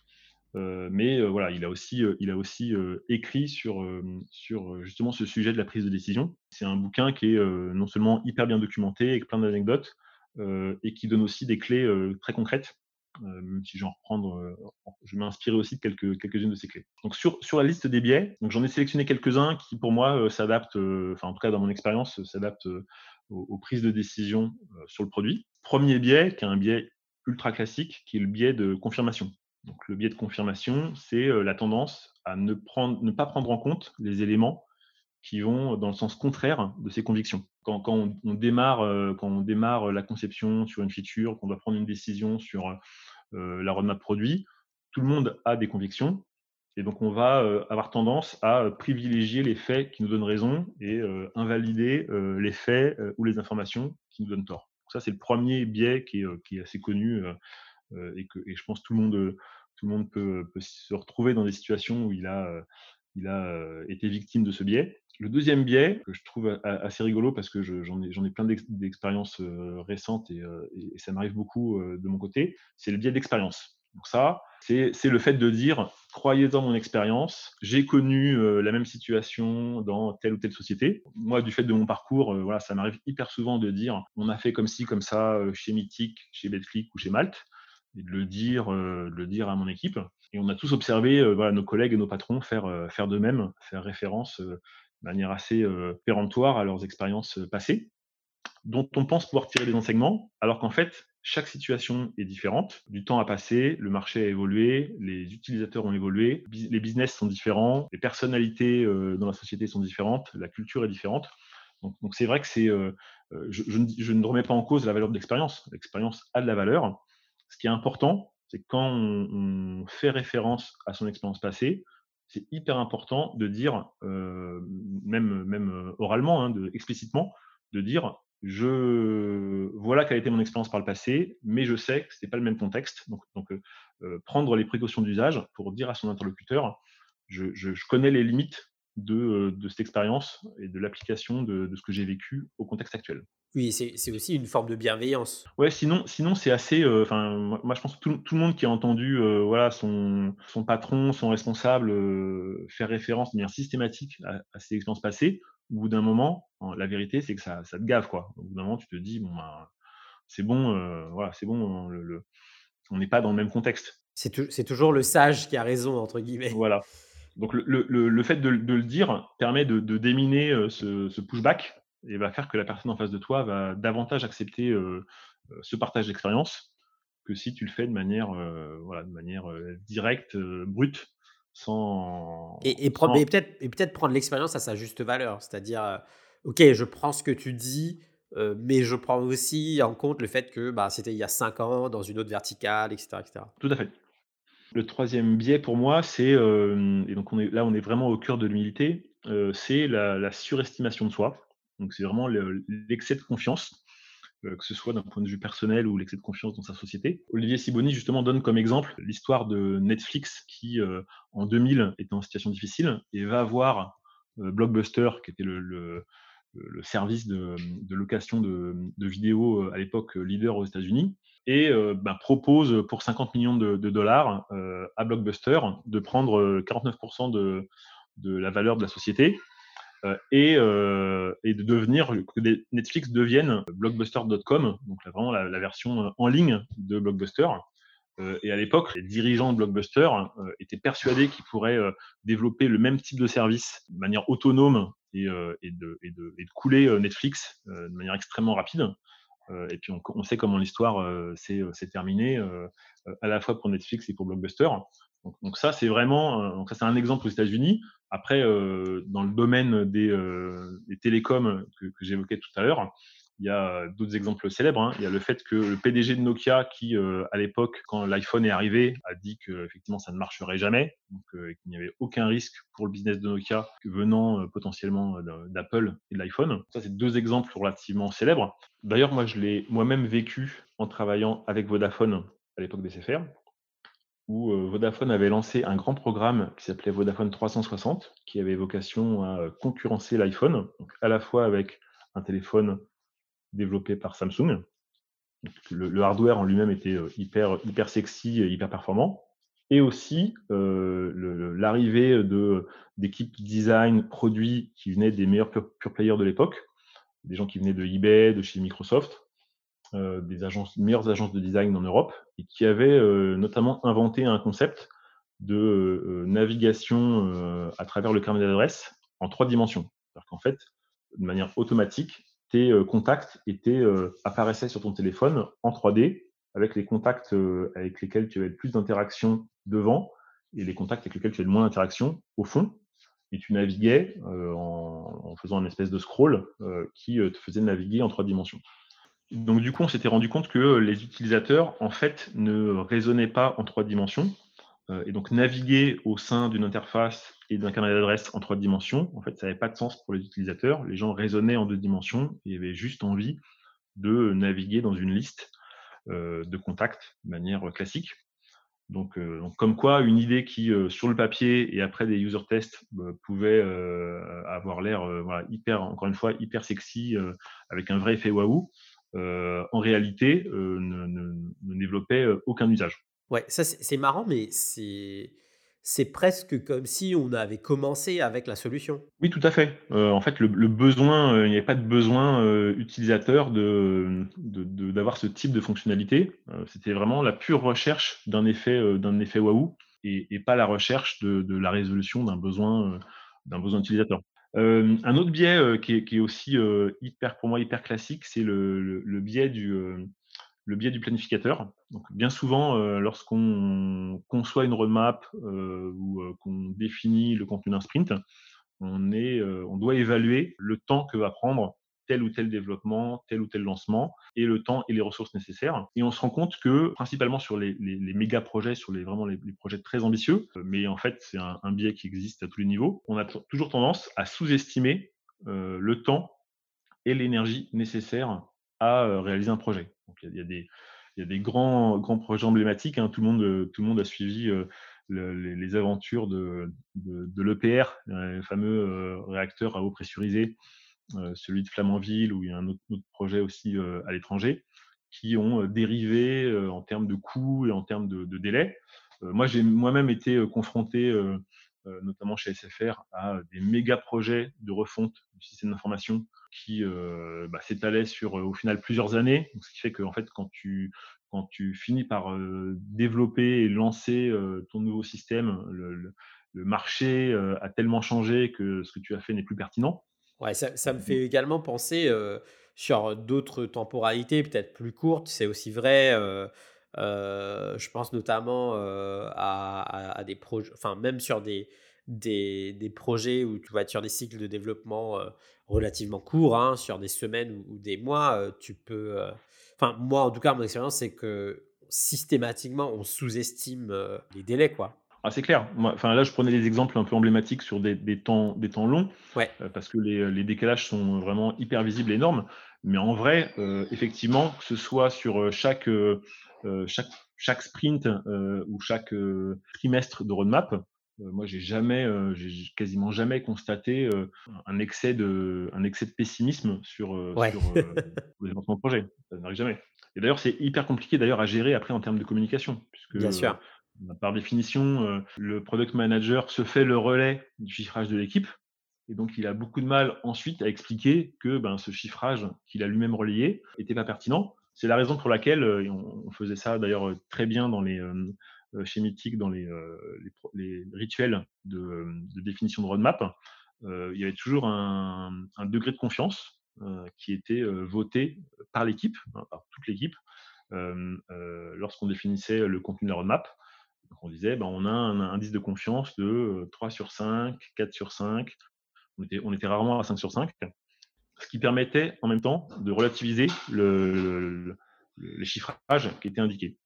A: Euh, mais euh, voilà, il a aussi, euh, il a aussi écrit sur, sur justement ce sujet de la prise de décision. C'est un bouquin qui est non seulement hyper bien documenté, avec plein d'anecdotes, et qui donne aussi des clés très concrètes. même si j'en reprendre, je vais m'inspirer aussi de quelques, quelques-unes de ces clés. Donc sur, sur la liste des biais, donc j'en ai sélectionné quelques-uns qui pour moi s'adaptent, enfin en tout cas dans mon expérience, s'adaptent aux, prises de décision sur le produit. Premier biais, qui est un biais ultra classique, qui est le biais de confirmation. Donc, le biais de confirmation, c'est euh, la tendance à ne, pas prendre en compte les éléments qui vont dans le sens contraire de ses convictions. Quand, on, démarre, euh, quand on démarre la conception sur une feature, qu'on doit prendre une décision sur euh, la roadmap produit, tout le monde a des convictions. Et donc, on va avoir tendance à privilégier les faits qui nous donnent raison et invalider les faits ou les informations qui nous donnent tort. ça, c'est le premier biais qui est assez connu et que je pense que tout le monde monde peut, se retrouver dans des situations où il a, euh, euh, été victime de ce biais. Le deuxième biais, que je trouve assez rigolo parce que j'en ai, plein d'expériences euh, récentes et, ça m'arrive beaucoup de mon côté, c'est le biais d'expérience. Donc ça, c'est le fait de dire, croyez dans mon expérience, j'ai connu la même situation dans telle ou telle société. Moi, du fait de mon parcours, voilà, ça m'arrive hyper souvent de dire, on a fait comme ci, comme ça, chez Mythic, chez Betclic ou chez Malte et de le dire, euh, le dire à mon équipe. Et on a tous observé euh, nos collègues et nos patrons faire, euh, faire de même, faire référence de manière assez péremptoire à leurs expériences passées, dont on pense pouvoir tirer des enseignements, alors qu'en fait, chaque situation est différente. Du temps a passé, le marché a évolué, les utilisateurs ont évolué, les business sont différents, les personnalités dans la société sont différentes, la culture est différente. Donc c'est vrai que c'est, je, ne remets pas en cause la valeur de l'expérience. L'expérience a de la valeur, ce qui est important, c'est quand on, fait référence à son expérience passée, c'est hyper important de dire, euh, même, même euh, oralement, hein, explicitement, de dire je voilà quelle a été mon expérience par le passé, mais je sais que ce n'est pas le même contexte. Donc, euh, prendre les précautions d'usage pour dire à son interlocuteur je, connais les limites de, cette expérience et de l'application de ce que j'ai vécu au contexte actuel.
B: Oui, c'est aussi une forme de bienveillance.
A: Ouais, sinon sinon c'est assez, heu, enfin, moi moi je pense que tout tout le monde qui a entendu, heu, voilà son son patron, son responsable, heu, faire référence de manière systématique à à ses expériences passées, au bout d'un moment, en la vérité, c'est que ça ça te gave, quoi. Au bout d'un moment, tu te dis: «Bon, ben, c'est bon, voilà, c'est bon, le le on n'est pas dans le même contexte».
B: C'est tou c'est toujours «le sage qui a raison» entre guillemets.
A: Voilà. Donc le le le le fait de le de le dire permet de de déminer, ce pushback et va faire que la personne en face de toi va davantage accepter, heu heu, ce partage d'expérience que si tu le fais de manière, heu, voilà, de manière, directe, brute, sans
B: Et et
A: sans
B: et peut-être prendre l'expérience à sa juste valeur. C'est-à-dire, OK, je prends ce que tu dis, mais je prends aussi en compte le fait que, bah, c'était il y a 5 ans dans une autre verticale et cetera et cetera.
A: tout à fait. Le troisième biais pour moi, c'est, et donc on est là, on est vraiment au cœur de l'humilité, c'est la la surestimation de soi. Donc c'est vraiment le l'excès de confiance. heu, que ce soit d'un point de vue personnel ou l'excès de confiance dans sa société. Olivier Siboni, justement, donne comme exemple l'histoire de Netflix qui, euh, en 2000, était en situation difficile et va voir euh, Blockbuster, qui était le, service de, location de, vidéos euh, à l'époque euh, leader aux États-Unis, et euh, ben, propose pour 50 millions de, dollars euh, à Blockbuster de prendre euh, 49% de, la valeur de la société euh, et, euh, et de devenir, que Netflix devienne blockbuster.com, donc vraiment la, version euh, en ligne de Blockbuster. Euh, et à l'époque, les dirigeants de Blockbuster euh, étaient persuadés qu'ils pourraient euh, développer le même type de service de manière autonome et, euh, de, couler euh, Netflix euh, de manière extrêmement rapide. Euh, et puis on, sait comment l'histoire euh, s'est euh, terminée, euh, euh, à la fois pour Netflix et pour Blockbuster. Donc, ça, c'est vraiment, euh, c'est un exemple aux États-Unis. Après, euh, dans le domaine des, euh, télécoms que, j'évoquais tout à l'heure, il y a d'autres exemples célèbres. hein. Il y a le fait que le PDG de Nokia, qui à l'époque, quand l'iPhone est arrivé, a dit que effectivement ça ne marcherait jamais, donc qu'il n'y avait aucun risque pour le business de Nokia venant potentiellement d'Apple et de l'iPhone. Ça, c'est deux exemples relativement célèbres. D'ailleurs, moi, je l'ai moi-même vécu en travaillant avec Vodafone à l'époque des CFR, où euh, Vodafone avait lancé un grand programme qui s'appelait Vodafone 360, qui avait vocation à euh, concurrencer l'iPhone, à la fois avec un téléphone développé par Samsung. Le, hardware en lui-même était euh, hyper, hyper sexy hyper performant. Et aussi l'arrivée d'équipes design, produits qui venaient des meilleurs pure, pure players de l'époque, des gens qui venaient de eBay, de chez Microsoft, des agences, meilleures agences de design en Europe, et qui avaient euh, notamment inventé un concept de euh, navigation euh, à travers le carnet d'adresse en trois dimensions. C'est-à-dire qu'en fait, de manière automatique, tes euh, contacts étaient, euh, apparaissaient sur ton téléphone en 3D avec les contacts euh, avec lesquels tu avais le plus d'interaction devant et les contacts avec lesquels tu avais le moins d'interaction au fond. Et tu naviguais euh, en, faisant une espèce de scroll euh, qui euh, te faisait naviguer en trois dimensions. Donc du coup, on s'était rendu compte que les utilisateurs, en fait, ne raisonnaient pas en trois dimensions. Euh, et donc naviguer au sein d'une interface et d'un carnet d'adresse en trois dimensions, en fait, ça n'avait pas de sens pour les utilisateurs. Les gens raisonnaient en deux dimensions et avaient juste envie de naviguer dans une liste euh, de contacts de manière classique. Donc, euh, comme quoi, une idée qui, euh, sur le papier et après des user tests, euh, pouvait euh, avoir l'air euh, hyper, encore une fois, hyper sexy, euh, avec un vrai effet waouh, euh, en réalité, euh, ne, ne, ne développait euh, aucun usage.
B: Ouais, ça c'est marrant, mais c'est c'est presque comme si on avait commencé avec la solution.
A: Oui, tout à fait. En fait, le le besoin, il n'y avait pas de besoin, utilisateur de d'avoir ce type de fonctionnalité. C'était vraiment la pure recherche d'un effet, d'un effet waouh et et pas la recherche de de la résolution d'un besoin, d'un besoin utilisateur. Hem, un autre biais, heu, qui est aussi, heu, hyper pour moi hyper classique, c'est le biais du, planificateur. Donc bien souvent, lorsqu'on conçoit une roadmap, ou, qu'on définit le contenu d'un sprint, on, est, euh, on doit évaluer le temps que va prendre tel ou tel développement, tel ou tel lancement, et le temps et les ressources nécessaires. Et on se rend compte que, principalement sur les, méga projets, sur les, projets très ambitieux, mais en fait c'est un, biais qui existe à tous les niveaux, on a toujours tendance à sous-estimer euh, le temps et l'énergie nécessaires à euh, réaliser un projet. Donc il y, a des grands, projets emblématiques. Hein. Tout, le monde, a suivi euh, les, aventures de, de, l'EPR, le fameux réacteur à eau pressurisée, celui de Flamanville, où il y a un autre, projet aussi à l'étranger, qui ont dérivé en termes de coûts et en termes de, de délais. moi, j'ai moi-même été confronté euh, notamment chez SFR, à des méga projets de refonte du système d'information qui euh, bah, s'étalaient sur euh, au final plusieurs années. ce qui fait que en fait, quand tu quand tu finis par développer et lancer ton nouveau système, le, marché a tellement changé que ce que tu as fait n'est plus pertinent.
B: Ça, me fait également penser sur d'autres temporalités, peut-être plus courtes. C'est aussi vrai. Euh, je pense notamment euh, à, des projets, enfin même sur des, des, projets où tu vas être sur des cycles de développement euh, relativement courts, hein, sur des semaines ou, des mois, tu peux... Enfin, moi, en tout cas, mon expérience, c'est que systématiquement, on sous-estime les délais, quoi.
A: Ah, c'est clair. enfin, là, je prenais des exemples un peu emblématiques sur des, des temps, des temps longs,
B: ouais.
A: parce que les, les, décalages sont vraiment hyper visibles, énormes. Mais en vrai, effectivement, que ce soit sur chaque euh, chaque, chaque sprint euh, ou chaque euh, trimestre de roadmap, moi, j'ai jamais, j'ai quasiment jamais constaté un excès de, un excès de pessimisme sur, sur le développement de projet. Ça n'arrive jamais. Et d'ailleurs, c'est hyper compliqué d'ailleurs à gérer après en termes de communication,
B: puisque Bien sûr.
A: Par définition, le product manager se fait le relais du chiffrage de l'équipe. Et donc, il a beaucoup de mal ensuite à expliquer que ben, ce chiffrage qu'il a lui-même relayé n'était pas pertinent c'est la raison pour laquelle, euh, on, faisait ça d'ailleurs euh, très bien dans les, euh, chez Mythic, dans les, rituels de, définition de roadmap. il y avait toujours un, degré de confiance qui était voté par l'équipe, hein, par toute l'équipe, lorsqu'on définissait le contenu de la roadmap. On disait, ben, on a un indice de confiance de 3 sur 5, 4 sur 5. On était, était rarement à 5 sur 5 ce qui permettait en même temps de relativiser le, les chiffrages qui étaient indiqués.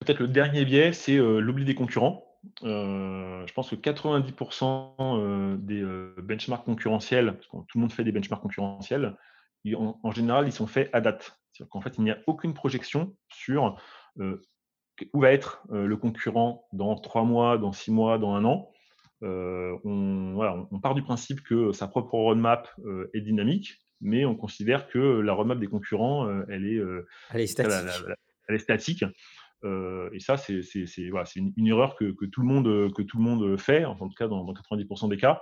A: Peut-être le dernier biais, c'est l'oubli des concurrents. Je pense que 90% euh, des benchmarks concurrentiels, parce que tout le monde fait des benchmarks concurrentiels, en, général, ils sont faits à date. C'est-à-dire qu'en fait, il n'y a aucune projection sur où va être le concurrent dans trois mois, dans six mois, dans un an. Euh, on, part du principe que sa propre roadmap euh, est dynamique, mais on considère que la roadmap des concurrents, euh, elle, est,
B: elle est statique.
A: elle est statique. et ça, c'est une, erreur que, tout le monde, que tout le monde fait, en tout cas dans, 90% des cas,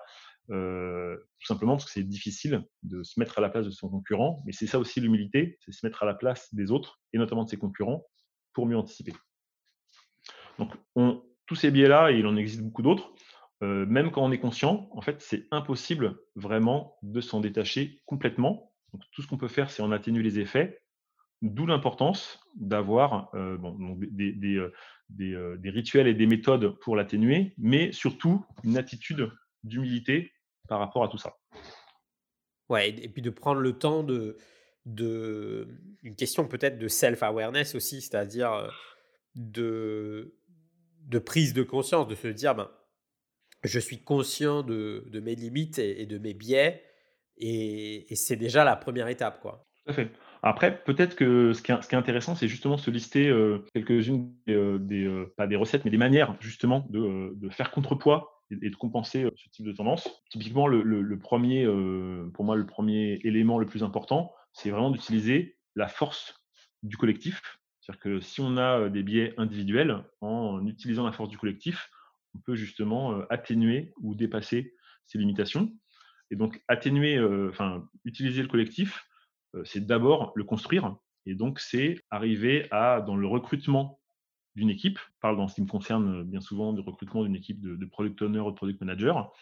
A: tout simplement parce que c'est difficile de se mettre à la place de son concurrent. Mais c'est ça aussi l'humilité, c'est se mettre à la place des autres, et notamment de ses concurrents, pour mieux anticiper. Donc, on, tous ces biais-là, et il en existe beaucoup d'autres, euh, même quand on est conscient, en fait, c'est impossible vraiment de s'en détacher complètement. tout ce qu'on peut faire, c'est en atténuer les effets, d'où l'importance d'avoir euh, euh, des, rituels et des méthodes pour l'atténuer, mais surtout une attitude d'humilité par rapport à tout ça.
B: Ouais, et puis de prendre le temps de, une question peut-être de self-awareness aussi, c'est-à-dire de, de prise de conscience, de se dire, ben, je suis conscient de, mes limites et, de mes biais, et, c'est déjà la première étape. Quoi.
A: Après, peut-être que ce qui est, intéressant, c'est justement se lister euh, quelques-unes des, euh, euh, pas des recettes, mais des manières justement de, faire contrepoids et, de compenser ce type de tendance. Typiquement, le, premier, pour moi, le premier élément le plus important, c'est vraiment d'utiliser la force du collectif. C'est-à-dire que si on a des biais individuels, en utilisant la force du collectif, on peut justement euh, atténuer ou dépasser ces limitations. Et donc, atténuer, euh, enfin, utiliser le collectif, euh, c'est d'abord le construire. Et donc, c'est arriver à, dans le recrutement d'une équipe, je parle dans ce qui me concerne bien souvent du recrutement d'une équipe de, product owner ou de product manager,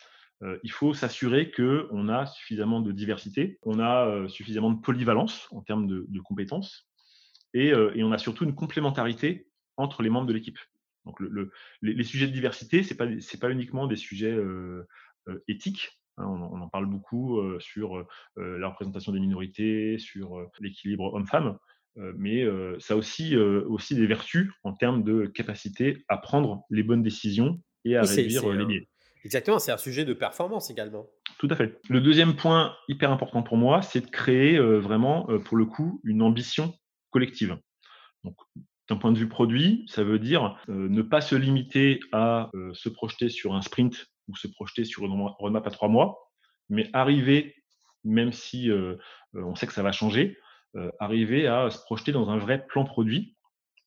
A: il faut s'assurer qu'on a suffisamment de diversité, on a suffisamment de polyvalence en termes de, compétences, et, et, on a surtout une complémentarité entre les membres de l'équipe. Donc les, sujets de diversité, ce n'est pas, pas uniquement des sujets euh, euh, éthiques. Hein, on, en parle beaucoup euh, sur la représentation des minorités, sur l'équilibre homme-femme, mais ça a aussi, aussi des vertus en termes de capacité à prendre les bonnes décisions et à réduire les biais.
B: Exactement, c'est un sujet de performance également.
A: Tout à fait. Le deuxième point hyper important pour moi, c'est de créer vraiment, pour le coup, une ambition collective. Donc, D'un point de vue produit, ça veut dire ne pas se limiter à se projeter sur un sprint ou se projeter sur une roadmap à trois mois, mais arriver, même si on sait que ça va changer, arriver à se projeter dans un vrai plan produit.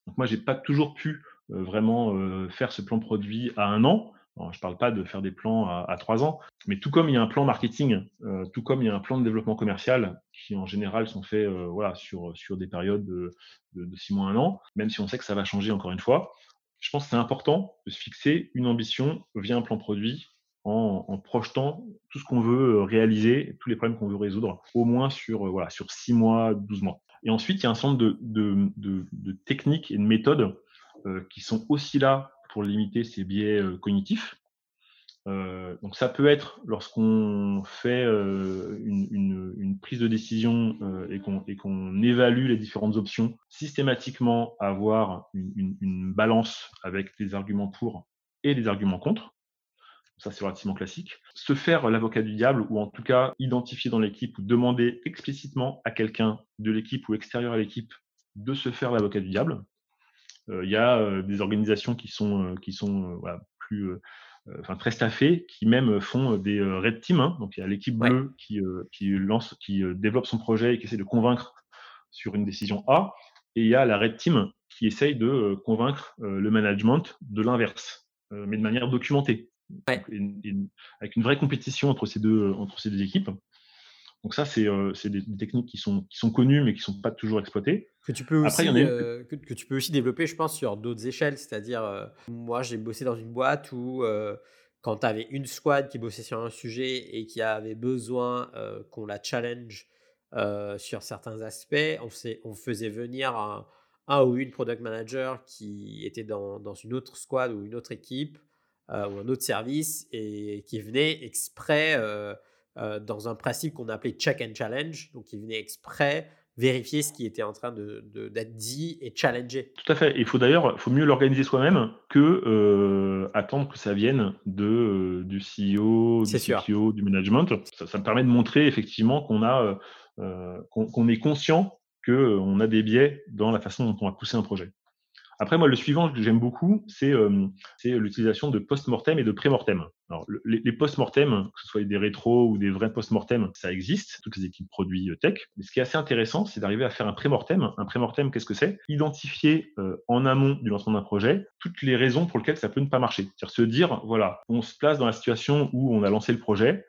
A: Donc moi, j'ai pas toujours pu vraiment faire ce plan produit à un an je ne parle pas de faire des plans à, trois ans, mais tout comme il y a un plan marketing, euh, tout comme il y a un plan de développement commercial qui en général sont faits euh, sur, des périodes de, six mois, un an, même si on sait que ça va changer encore une fois, je pense que c'est important de se fixer une ambition via un plan produit en, projetant tout ce qu'on veut euh, réaliser, tous les problèmes qu'on veut résoudre, au moins sur, voilà, sur six mois, 12 mois. Et ensuite, il y a un de, de, techniques et de méthodes qui sont aussi là pour limiter ces biais cognitifs. donc ça peut être lorsqu'on fait une, prise de décision et qu'on évalue les différentes options, systématiquement avoir une, balance avec des arguments pour et des arguments contre. Ça, c'est relativement classique. Se faire l'avocat du diable, ou en tout cas identifier dans l'équipe ou demander explicitement à quelqu'un de l'équipe ou extérieur à l'équipe de se faire l'avocat du diable. Euh, il y a euh, des organisations qui sont, euh, qui sont plus enfin très staffées, qui même font des red teams. Hein. Donc il y a l'équipe bleue qui, qui lance, qui développe son projet et qui essaie de convaincre sur une décision A, et il y a la red team qui essaye de convaincre le management de l'inverse, mais de manière documentée, avec une vraie compétition entre ces deux, entre ces deux équipes. Donc ça, c'est euh, des, techniques qui sont, qui sont connues, mais qui ne sont pas toujours exploitées.
B: Que tu, peux aussi, euh, que, tu peux aussi développer, je pense, sur d'autres échelles. C'est-à-dire, euh, moi, j'ai bossé dans une boîte où, quand tu avais une squad qui bossait sur un sujet et qui avait besoin qu'on la challenge sur certains aspects, on, on faisait venir un, un, ou une product manager qui était dans, dans une autre squad ou une autre équipe ou un autre service et qui venait exprès euh, dans un principe qu'on appelait check and challenge. Donc, il venait exprès vérifier ce qui était en train d'être de, d'être dit et challenger.
A: Tout à fait. Il faut d'ailleurs, faut mieux l'organiser soi-même que euh, attendre que ça vienne de, euh, du CEO, du CTO, du management. Ça, me permet de montrer effectivement qu'on a, qu'on est conscient qu'on a des biais dans la façon dont on va pousser un projet. Après, moi, le suivant que j'aime beaucoup, c'est l'utilisation de post-mortem et de pré-mortem. Alors, les, post-mortem, que ce soit des rétros ou des vrais post-mortem, ça existe, toutes les équipes produits euh, tech. Mais ce qui est assez intéressant, c'est d'arriver à faire un pré-mortem. Un pré-mortem, qu'est-ce que c'est? Identifier en amont du lancement d'un projet toutes les raisons pour lesquelles ça peut ne pas marcher. C'est-à-dire se dire, voilà, on se place dans la situation où on a lancé le projet,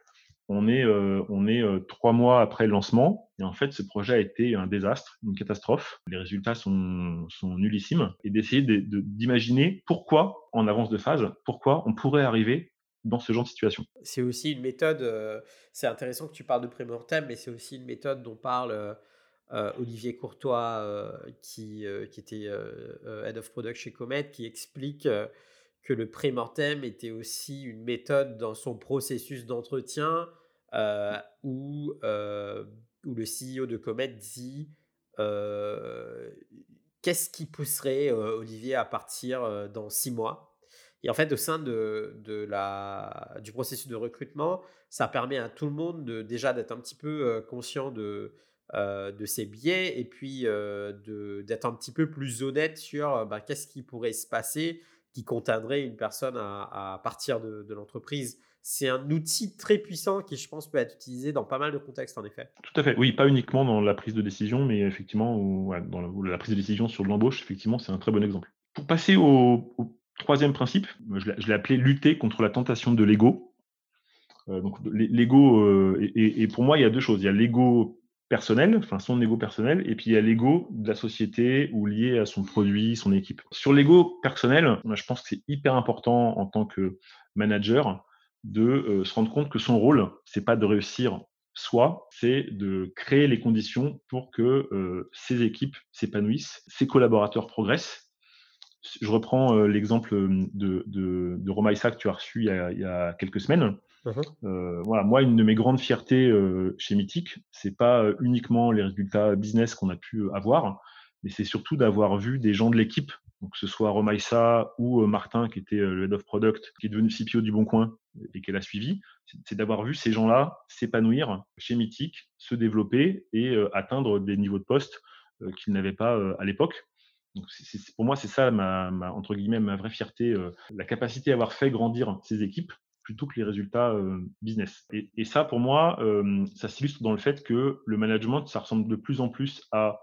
A: on est, euh, on est euh, trois mois après le lancement et en fait ce projet a été un désastre, une catastrophe. Les résultats sont, sont nullissimes et d'essayer d'imaginer pourquoi en avance de phase, pourquoi on pourrait arriver dans ce genre de situation.
B: C'est aussi une méthode, euh, c'est intéressant que tu parles de pré-mortem, mais c'est aussi une méthode dont parle Olivier Courtois, qui, qui était Head of Product chez Comet, qui explique que le pré-mortem était aussi une méthode dans son processus d'entretien euh, où, euh, où, le CEO de Comet dit euh, qu'est-ce qui pousserait Olivier à partir dans six mois? Et en fait, au sein de, de la, du processus de recrutement, ça permet à tout le monde de, déjà d'être un petit peu conscient de, de ses biais et puis d'être un petit peu plus honnête sur bah, qu'est-ce qui pourrait se passer qui contraindrait une personne à, partir de, l'entreprise. C'est un outil très puissant qui, je pense, peut être utilisé dans pas mal de contextes, en effet.
A: Tout à fait. Oui, pas uniquement dans la prise de décision, mais effectivement, dans la, prise de décision sur l'embauche, effectivement, c'est un très bon exemple. Pour passer au, troisième principe, je l'ai appelé lutter contre la tentation de l'ego. Euh, donc l'ego, euh, et, pour moi, il y a deux choses. Il y a l'ego personnel, enfin son ego personnel, et puis il y a l'ego de la société ou lié à son produit, son équipe. Sur l'ego personnel, je pense que c'est hyper important en tant que manager de euh, se rendre compte que son rôle, c'est pas de réussir soi, c'est de créer les conditions pour que euh, ses équipes s'épanouissent, ses collaborateurs progressent. Je reprends euh, l'exemple de, de, de Romaïsa que tu as reçu il y a, il y a quelques semaines. Mmh euh, voilà, moi, une de mes grandes fiertés euh, chez Mythic, c'est pas euh, uniquement les résultats business qu'on a pu avoir, mais c'est surtout d'avoir vu des gens de l'équipe, que ce soit Romaïsa ou Martin, qui était le head of product, qui est devenu CPO du Bon Coin et qu'elle a suivi, c'est d'avoir vu ces gens-là s'épanouir chez Mythic, se développer et atteindre des niveaux de poste qu'ils n'avaient pas à l'époque. Donc pour moi, c'est ça ma, entre guillemets ma vraie fierté, la capacité à avoir fait grandir ces équipes plutôt que les résultats business. Et, ça, pour moi, ça s'illustre dans le fait que le management, ça ressemble de plus en plus à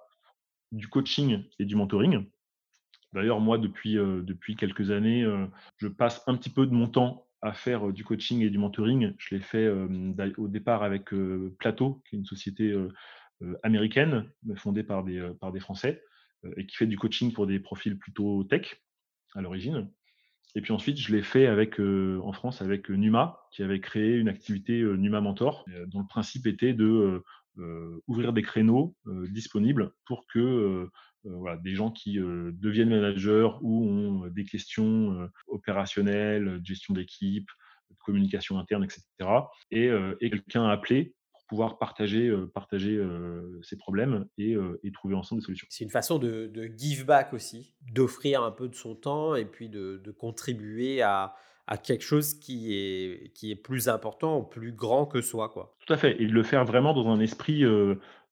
A: du coaching et du mentoring. D'ailleurs, moi, depuis, depuis quelques années, je passe un petit peu de mon temps à faire du coaching et du mentoring. Je l'ai fait au départ avec Plateau, qui est une société américaine fondée par des, par des Français et qui fait du coaching pour des profils plutôt tech à l'origine. Et puis ensuite, je l'ai fait avec, en France avec Numa, qui avait créé une activité Numa Mentor, dont le principe était de ouvrir des créneaux disponibles pour que voilà, des gens qui deviennent managers ou ont des questions opérationnelles, gestion d'équipe, communication interne, etc. Et, et quelqu'un a appelé pouvoir partager, partager ses problèmes et, trouver ensemble des solutions.
B: C'est une façon de, give back aussi, d'offrir un peu de son temps et puis de, contribuer à, à, quelque chose qui est, qui est plus important, plus grand que soi. Quoi.
A: Tout à fait, et de le faire vraiment dans un esprit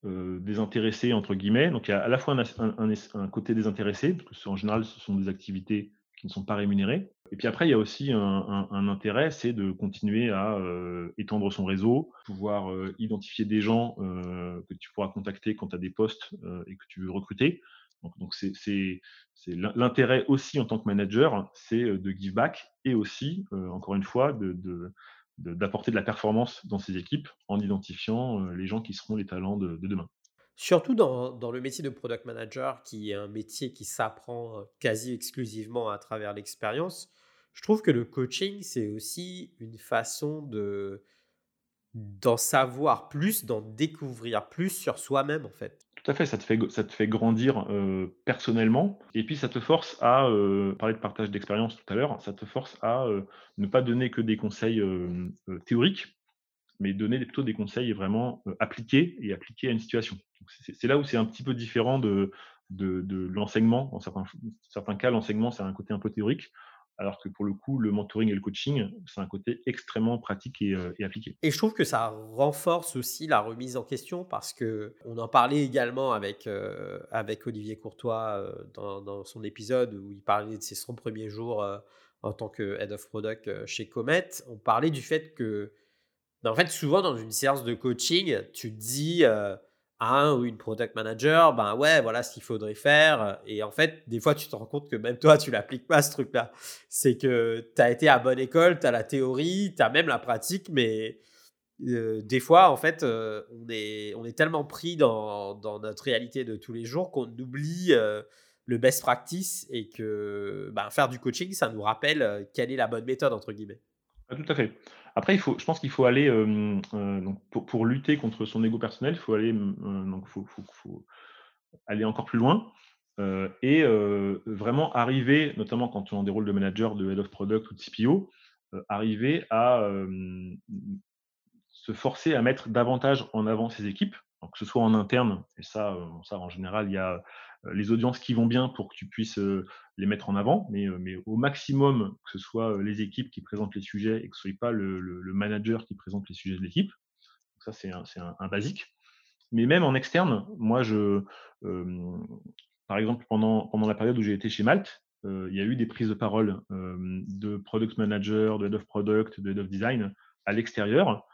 A: désintéressé, entre guillemets. Donc il y a à la fois un, un côté désintéressé, parce que en général ce sont des activités qui ne sont pas rémunérés. Et puis après, il y a aussi un, intérêt, c'est de continuer à euh, étendre son réseau, pouvoir euh, identifier des gens euh, que tu pourras contacter quand tu as des postes et que tu veux recruter. Donc, c'est, l'intérêt aussi en tant que manager, c'est de give back et aussi, encore une fois, d'apporter de, la performance dans ses équipes en identifiant les gens qui seront les talents de demain.
B: Surtout dans, dans, le métier de product manager, qui est un métier qui s'apprend quasi exclusivement à travers l'expérience, je trouve que le coaching, c'est aussi une façon de d'en savoir plus, d'en découvrir plus sur soi-même, en fait.
A: Tout à fait, ça te fait, ça te fait grandir personnellement, et puis ça te force à, parler de partage d'expérience tout à l'heure, ça te force à ne pas donner que des conseils théoriques, mais donner plutôt des conseils vraiment appliqués et appliqués à une situation. C'est là où c'est un petit peu différent de, de, l'enseignement. Dans certains, certains cas, l'enseignement, c'est un côté un peu théorique, alors que pour le coup, le mentoring et le coaching, c'est un côté extrêmement pratique et, appliqué.
B: Et je trouve que ça renforce aussi la remise en question parce que on en parlait également avec, avec Olivier Courtois dans, dans, son épisode où il parlait de ses 100 premiers jours en tant que Head of Product chez Comet. On parlait du fait que en fait, souvent dans une séance de coaching, tu dis euh, à un ou une product manager, ben ouais, voilà ce qu'il faudrait faire. Et en fait, des fois, tu te rends compte que même toi, tu l'appliques pas ce truc-là. C'est que tu as été à bonne école, tu as la théorie, tu as même la pratique, mais euh, des fois, en fait, euh, on, est, tellement pris dans, notre réalité de tous les jours qu'on oublie le best practice et que ben, faire du coaching, ça nous rappelle quelle est la bonne méthode, entre guillemets.
A: Ah, tout à fait. Après, il faut, je pense qu'il faut aller, euh, donc pour, lutter contre son ego personnel, il faut aller, donc faut, faut, aller encore plus loin euh, et vraiment arriver, notamment quand on a des rôles de manager, de head of product ou de CPO, arriver à se forcer à mettre davantage en avant ses équipes, que ce soit en interne, et ça, ça en général, il y a les audiences qui vont bien pour que tu puisses les mettre en avant, mais, mais au maximum, que ce soit les équipes qui présentent les sujets et que ce soit pas le, le, manager qui présente les sujets de l'équipe. Ça, c'est un, un, basique. Mais même en externe, moi, je, par exemple, pendant, pendant la période où j'ai été chez Malte, il y a eu des prises de parole de product manager, de head of product, de head of design à l'extérieur.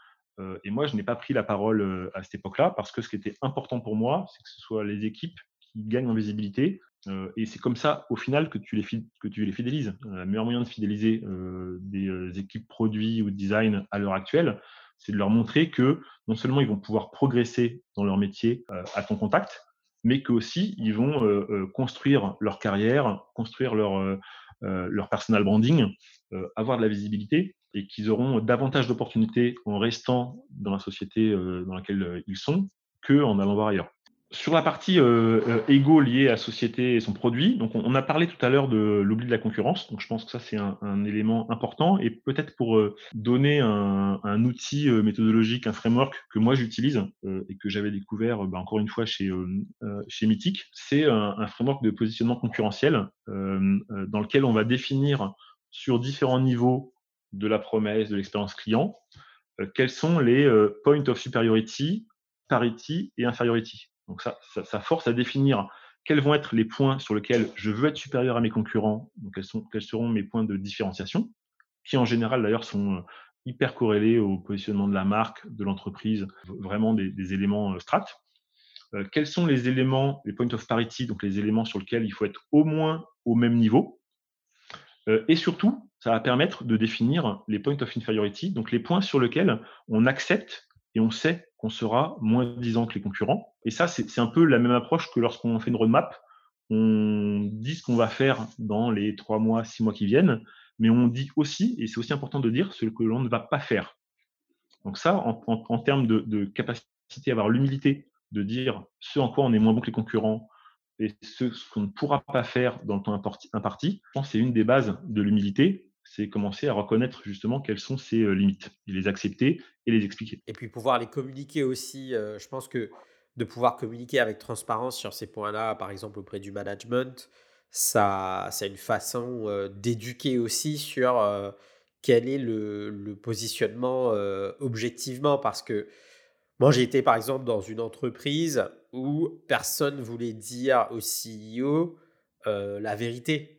A: et moi, je n'ai pas pris la parole à cette époque-là parce que ce qui était important pour moi, c'est que ce soit les équipes qui gagnent en visibilité. Euh, et c'est comme ça, au final, que tu les, que tu les fidélises. Euh, le meilleur moyen de fidéliser euh, des équipes produits ou design à l'heure actuelle, c'est de leur montrer que non seulement ils vont pouvoir progresser dans leur métier à ton contact, mais qu'aussi ils vont construire leur carrière, construire leur, leur personal branding, avoir de la visibilité et qu'ils auront davantage d'opportunités en restant dans la société dans laquelle ils sont qu'en allant voir ailleurs. Sur la partie euh, euh, égo liée à société et son produit, on, a parlé tout à l'heure de l'oubli de la concurrence. Donc je pense que ça c'est un, élément important et peut-être pour euh, donner un, outil méthodologique, un framework que moi j'utilise et que j'avais découvert bah, encore une fois chez chez Mythic, c'est un, framework de positionnement concurrentiel dans lequel on va définir sur différents niveaux de la promesse, de l'expérience client, quels sont les points of superiority, parity et inferiority. Donc ça, ça, force à définir quels vont être les points sur lesquels je veux être supérieur à mes concurrents, quels, sont, seront mes points de différenciation, qui en général d'ailleurs sont hyper corrélés au positionnement de la marque, de l'entreprise, vraiment des, éléments strat. quels sont les éléments, les points of parity, donc les éléments sur lesquels il faut être au moins au même niveau. et surtout, ça va permettre de définir les points of inferiority, donc les points sur lesquels on accepte et on sait qu'on sera moins disant que les concurrents. Et ça, c'est un peu la même approche que lorsqu'on fait une roadmap. On dit ce qu'on va faire dans les trois mois, six mois qui viennent, mais on dit aussi, et c'est aussi important de dire, ce que l'on ne va pas faire. Donc ça, en, termes de, capacité à avoir l'humilité de dire ce en quoi on est moins bon que les concurrents, et ce, qu'on ne pourra pas faire dans le temps imparti, je pense c'est une des bases de l'humilité, c'est commencer à reconnaître justement quelles sont ses euh, limites, les accepter et les expliquer.
B: Et puis pouvoir les communiquer aussi, euh, je pense que de pouvoir communiquer avec transparence sur ces points-là, par exemple auprès du management, ça, c'est une façon euh, d'éduquer aussi sur quel est le, positionnement objectivement, parce que moi, j'ai été par exemple dans une entreprise où personne voulait dire au CEO la vérité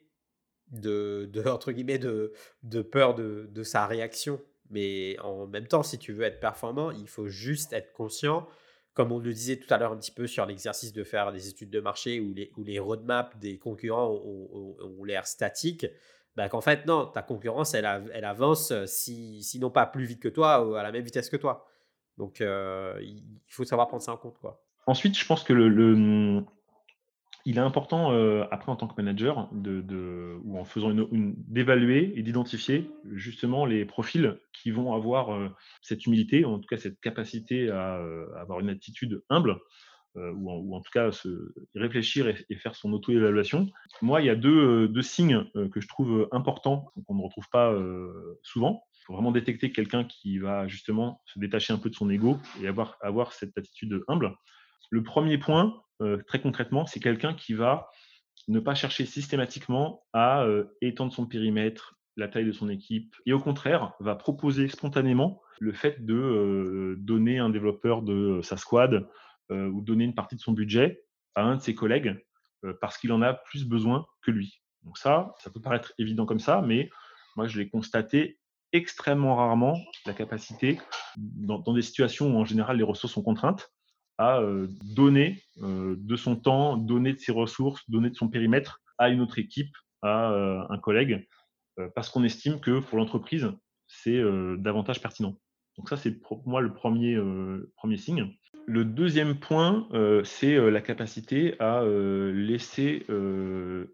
B: de, de, entre guillemets de, de peur de, de, sa réaction. Mais en même temps, si tu veux être performant, il faut juste être conscient, comme on le disait tout à l'heure un petit peu sur l'exercice de faire des études de marché où les, où les roadmaps des concurrents ont, l'air statiques, bah qu'en fait, non, ta concurrence, elle, elle avance, si, sinon pas plus vite que toi, à la même vitesse que toi. Donc, euh, il faut savoir prendre ça en compte. Quoi.
A: Ensuite, je pense que le, il est important, euh, après en tant que manager, de, ou en faisant une, d'évaluer et d'identifier justement les profils qui vont avoir euh, cette humilité, en tout cas cette capacité à, avoir une attitude humble, ou en, tout cas se réfléchir et, faire son auto-évaluation. Moi, il y a deux, deux signes que je trouve importants, qu'on ne retrouve pas souvent faut vraiment détecter quelqu'un qui va justement se détacher un peu de son ego et avoir, avoir cette attitude humble. Le premier point, euh, très concrètement, c'est quelqu'un qui va ne pas chercher systématiquement à euh, étendre son périmètre, la taille de son équipe, et au contraire, va proposer spontanément le fait de euh, donner un développeur de sa squad ou donner une partie de son budget à un de ses collègues parce qu'il en a plus besoin que lui. Donc ça, ça peut paraître évident comme ça, mais moi je l'ai constaté extrêmement rarement la capacité, dans, des situations où en général les ressources sont contraintes, à euh, donner euh, de son temps, donner de ses ressources, donner de son périmètre à une autre équipe, à euh, un collègue, parce qu'on estime que pour l'entreprise, c'est davantage pertinent. Donc ça, c'est pour moi le premier, premier signe. Le deuxième point, c'est la capacité à laisser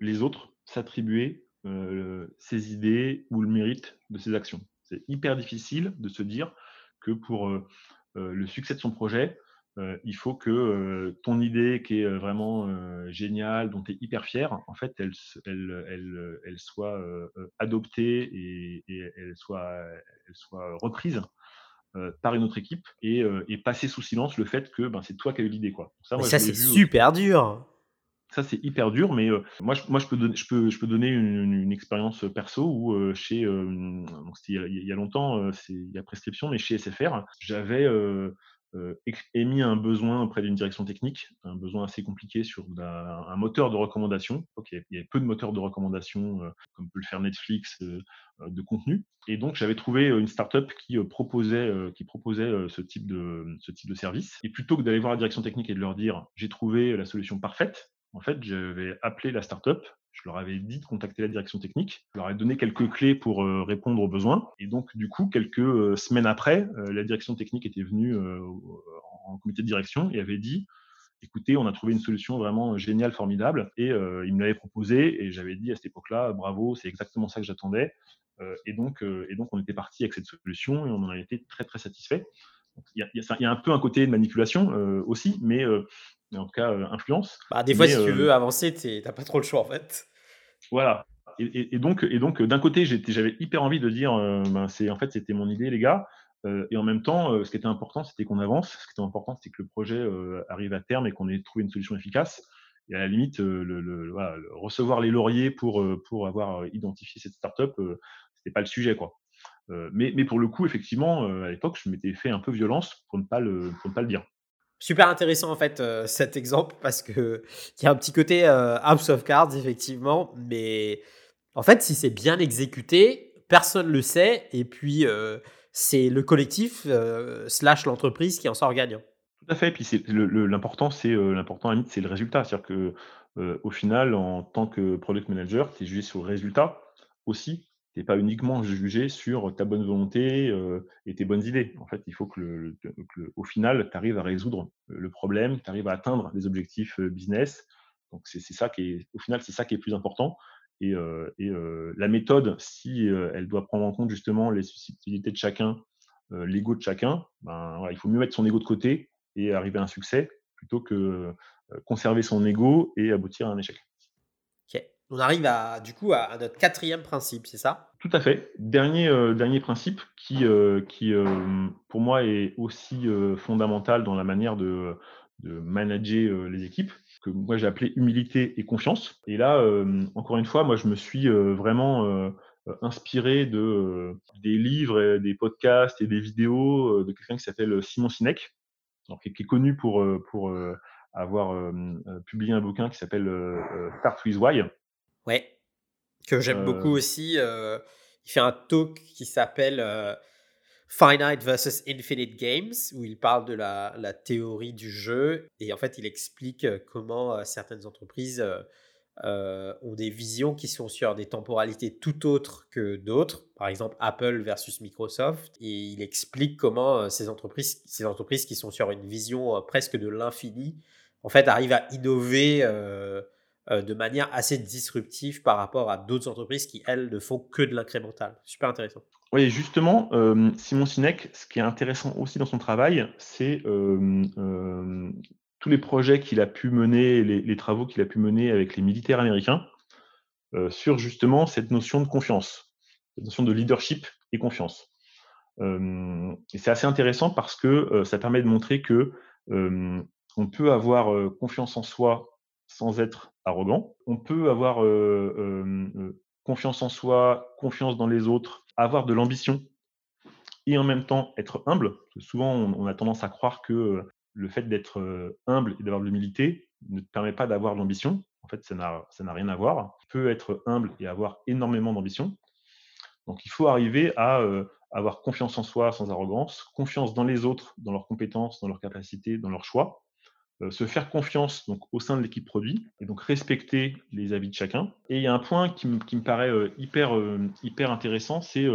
A: les autres s'attribuer ses idées ou le mérite de ses actions. C'est hyper difficile de se dire que pour le succès de son projet, il faut que ton idée qui est vraiment géniale, dont tu es hyper fier, en fait, elle, elle, elle, elle soit adoptée et, et, elle, soit, elle soit reprise par une autre équipe et, et, passer sous silence le fait que ben, c'est toi qui as eu l'idée. Quoi.
B: Ça, ça c'est super dur.
A: Ça, c'est hyper dur, mais moi, je, moi je, peux donner, je, peux, je peux donner une, expérience perso où, chez, donc il, y a, longtemps, c'est il y a prescription, mais chez SFR, j'avais émis un besoin auprès d'une direction technique, un besoin assez compliqué sur un, moteur de recommandation. il, y avait, peu de moteurs de recommandation, comme peut le faire Netflix, de contenu. Et donc, j'avais trouvé une startup qui proposait, qui proposait ce, type de, ce type de service. Et plutôt que d'aller voir la direction technique et de leur dire, j'ai trouvé la solution parfaite, en fait, j'avais appelé la startup, je leur avais dit de contacter la direction technique, je leur ai donné quelques clés pour euh, répondre aux besoins. Et donc, du coup, quelques euh, semaines après, euh, la direction technique était venue en comité de direction et avait dit écoutez, on a trouvé une solution vraiment géniale, formidable. Et ils me l'avaient proposé et j'avais dit à cette époque-là, bravo, c'est exactement ça que j'attendais. et, donc, et donc, on était parti avec cette solution et on en a été très, très satisfait. Il y, y, a un peu un côté de manipulation aussi, mais en tout cas euh, influence.
B: Bah, des fois, si tu euh, veux avancer, tu n'as pas trop le choix en fait.
A: Voilà. Et, donc, et donc d'un côté, j'avais hyper envie de dire, euh, ben, c'est en fait, c'était mon idée, les gars. et en même temps, ce qui était important, c'était qu'on avance. Ce qui était important, c'était que le projet arrive à terme et qu'on ait trouvé une solution efficace. Et à la limite, le, recevoir les lauriers pour, pour avoir identifié cette startup, ce n'était pas le sujet. Quoi. mais, mais pour le coup, effectivement, à l'époque, je m'étais fait un peu violence pour ne pas le, pour ne pas le dire.
B: Super intéressant en fait cet exemple parce que il y a un petit côté house of cards effectivement, mais en fait si c'est bien exécuté, personne le sait et puis c'est le collectif slash l'entreprise qui en sort gagnant.
A: Tout à fait, puis c'est l'important c'est l'important c'est le résultat, c'est-à-dire que au final en tant que product manager, tu es jugé sur le résultat aussi tu n'es pas uniquement jugé sur ta bonne volonté et tes bonnes idées. En fait, il faut que, au final, tu arrives à résoudre le problème, tu arrives à atteindre les objectifs business. Donc, c'est ça qui est, au final, c'est ça qui est plus important. Et, la méthode, si elle doit prendre en compte justement les susceptibilités de chacun, l'ego de chacun, ben, il faut mieux mettre son ego de côté et arriver à un succès plutôt que conserver son ego et aboutir à un échec.
B: On arrive à, du coup à, notre quatrième principe, c'est ça?
A: Tout à fait. Dernier, euh, dernier principe qui, euh, qui euh, pour moi, est aussi fondamental dans la manière de, de manager les équipes, que moi j'ai appelé humilité et confiance. Et là, encore une fois, moi je me suis vraiment inspiré de, des livres, des podcasts et des vidéos de quelqu'un qui s'appelle Simon Sinek, qui, est connu pour, pour avoir publié un bouquin qui s'appelle Start with Why
B: Ouais, que j'aime beaucoup aussi. il fait un talk qui s'appelle Finite versus Infinite Games, où il parle de la, la, théorie du jeu. Et en fait, il explique comment certaines entreprises ont des visions qui sont sur des temporalités tout autres que d'autres. Par exemple, Apple versus Microsoft. Et il explique comment ces, entreprises, ces entreprises qui sont sur une vision presque de l'infini, en fait, arrivent à innover euh, de manière assez disruptive par rapport à d'autres entreprises qui, elles, ne font que de l'incrémental. Super intéressant.
A: Oui, justement, euh, Simon Sinek, ce qui est intéressant aussi dans son travail, c'est euh, tous les projets qu'il a pu mener, les, travaux qu'il a pu mener avec les militaires américains sur justement cette notion de confiance, cette notion de leadership et confiance. et c'est assez intéressant parce que ça permet de montrer que on peut avoir confiance en soi sans être arrogant. On peut avoir confiance en soi, confiance dans les autres, avoir de l'ambition et en même temps être humble. souvent, on, a tendance à croire que le fait d'être humble et d'avoir de l'humilité ne te permet pas d'avoir de l'ambition. En fait, ça n'a rien à voir. Tu peux être humble et avoir énormément d'ambition. Donc, il faut arriver à avoir confiance en soi sans arrogance, confiance dans les autres, dans leurs compétences, dans leurs capacités, dans leurs choix, euh, se faire confiance donc, au sein de l'équipe produit et donc respecter les avis de chacun. Et il y a un point qui, me paraît euh, hyper, euh, hyper intéressant, c'est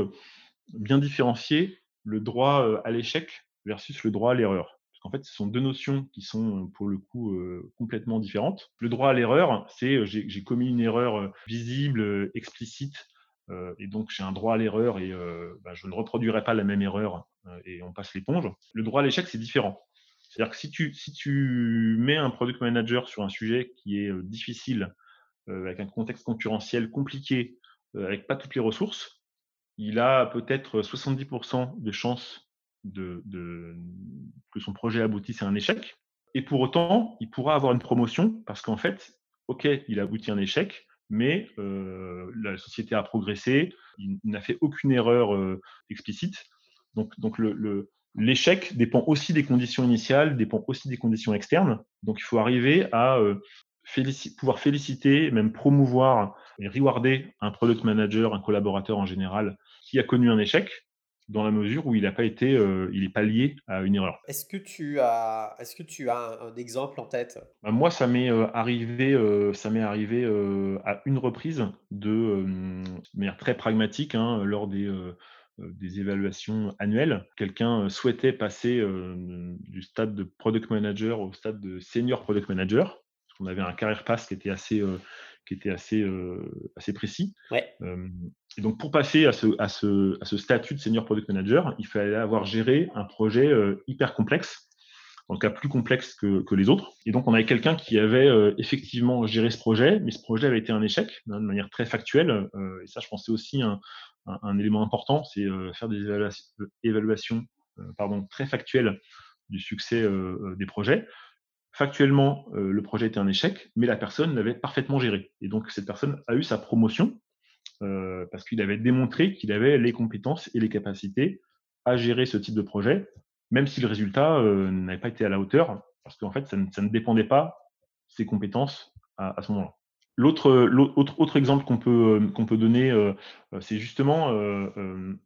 A: bien différencier le droit à l'échec versus le droit à l'erreur. Parce qu'en fait, ce sont deux notions qui sont pour le coup complètement différentes. Le droit à l'erreur, c'est j'ai commis une erreur visible, explicite, et donc j'ai un droit à l'erreur et bah, je ne reproduirai pas la même erreur et on passe l'éponge. Le droit à l'échec, c'est différent. C'est-à-dire que si tu, si tu mets un product manager sur un sujet qui est difficile, avec un contexte concurrentiel compliqué, avec pas toutes les ressources, il a peut-être 70% de chances que son projet aboutisse à un échec. Et pour autant, il pourra avoir une promotion parce qu'en fait, OK, il a abouti à un échec, mais la société a progressé, il, n'a fait aucune erreur explicite. Donc, donc le, l'échec dépend aussi des conditions initiales, dépend aussi des conditions externes. Donc, il faut arriver à euh, pouvoir féliciter, même promouvoir et rewarder un product manager, un collaborateur en général qui a connu un échec dans la mesure où il n'a pas été, euh, il n'est pas lié à une erreur.
B: Est-ce que tu as, est-ce que tu as un, exemple en tête?
A: Bah, Moi, ça m'est euh, arrivé, ça m'est arrivé à une reprise de manière très pragmatique hein, lors des des évaluations annuelles. Quelqu'un euh, souhaitait passer euh, du stade de product manager au stade de senior product manager. On avait un carrière pass qui était assez, qui était assez, assez précis.
B: Ouais.
A: et donc, pour passer à ce, à, ce, à ce statut de senior product manager, il fallait avoir géré un projet hyper complexe en tout cas plus complexe que, que, les autres. Et donc, on avait quelqu'un qui avait effectivement géré ce projet, mais ce projet avait été un échec hein, de manière très factuelle. et ça, je pensais aussi un, un, élément important, c'est euh, faire des évaluations, euh, pardon, très factuelles du succès euh, des projets. Factuellement, le projet était un échec, mais la personne l'avait parfaitement géré. Et donc, cette personne a eu sa promotion parce qu'il avait démontré qu'il avait les compétences et les capacités à gérer ce type de projet, même si le résultat n'avait pas été à la hauteur, parce qu'en fait, ça ne, dépendait pas ses compétences à, ce moment-là. L'autre, autre, exemple qu'on peut, qu'on peut donner, c'est justement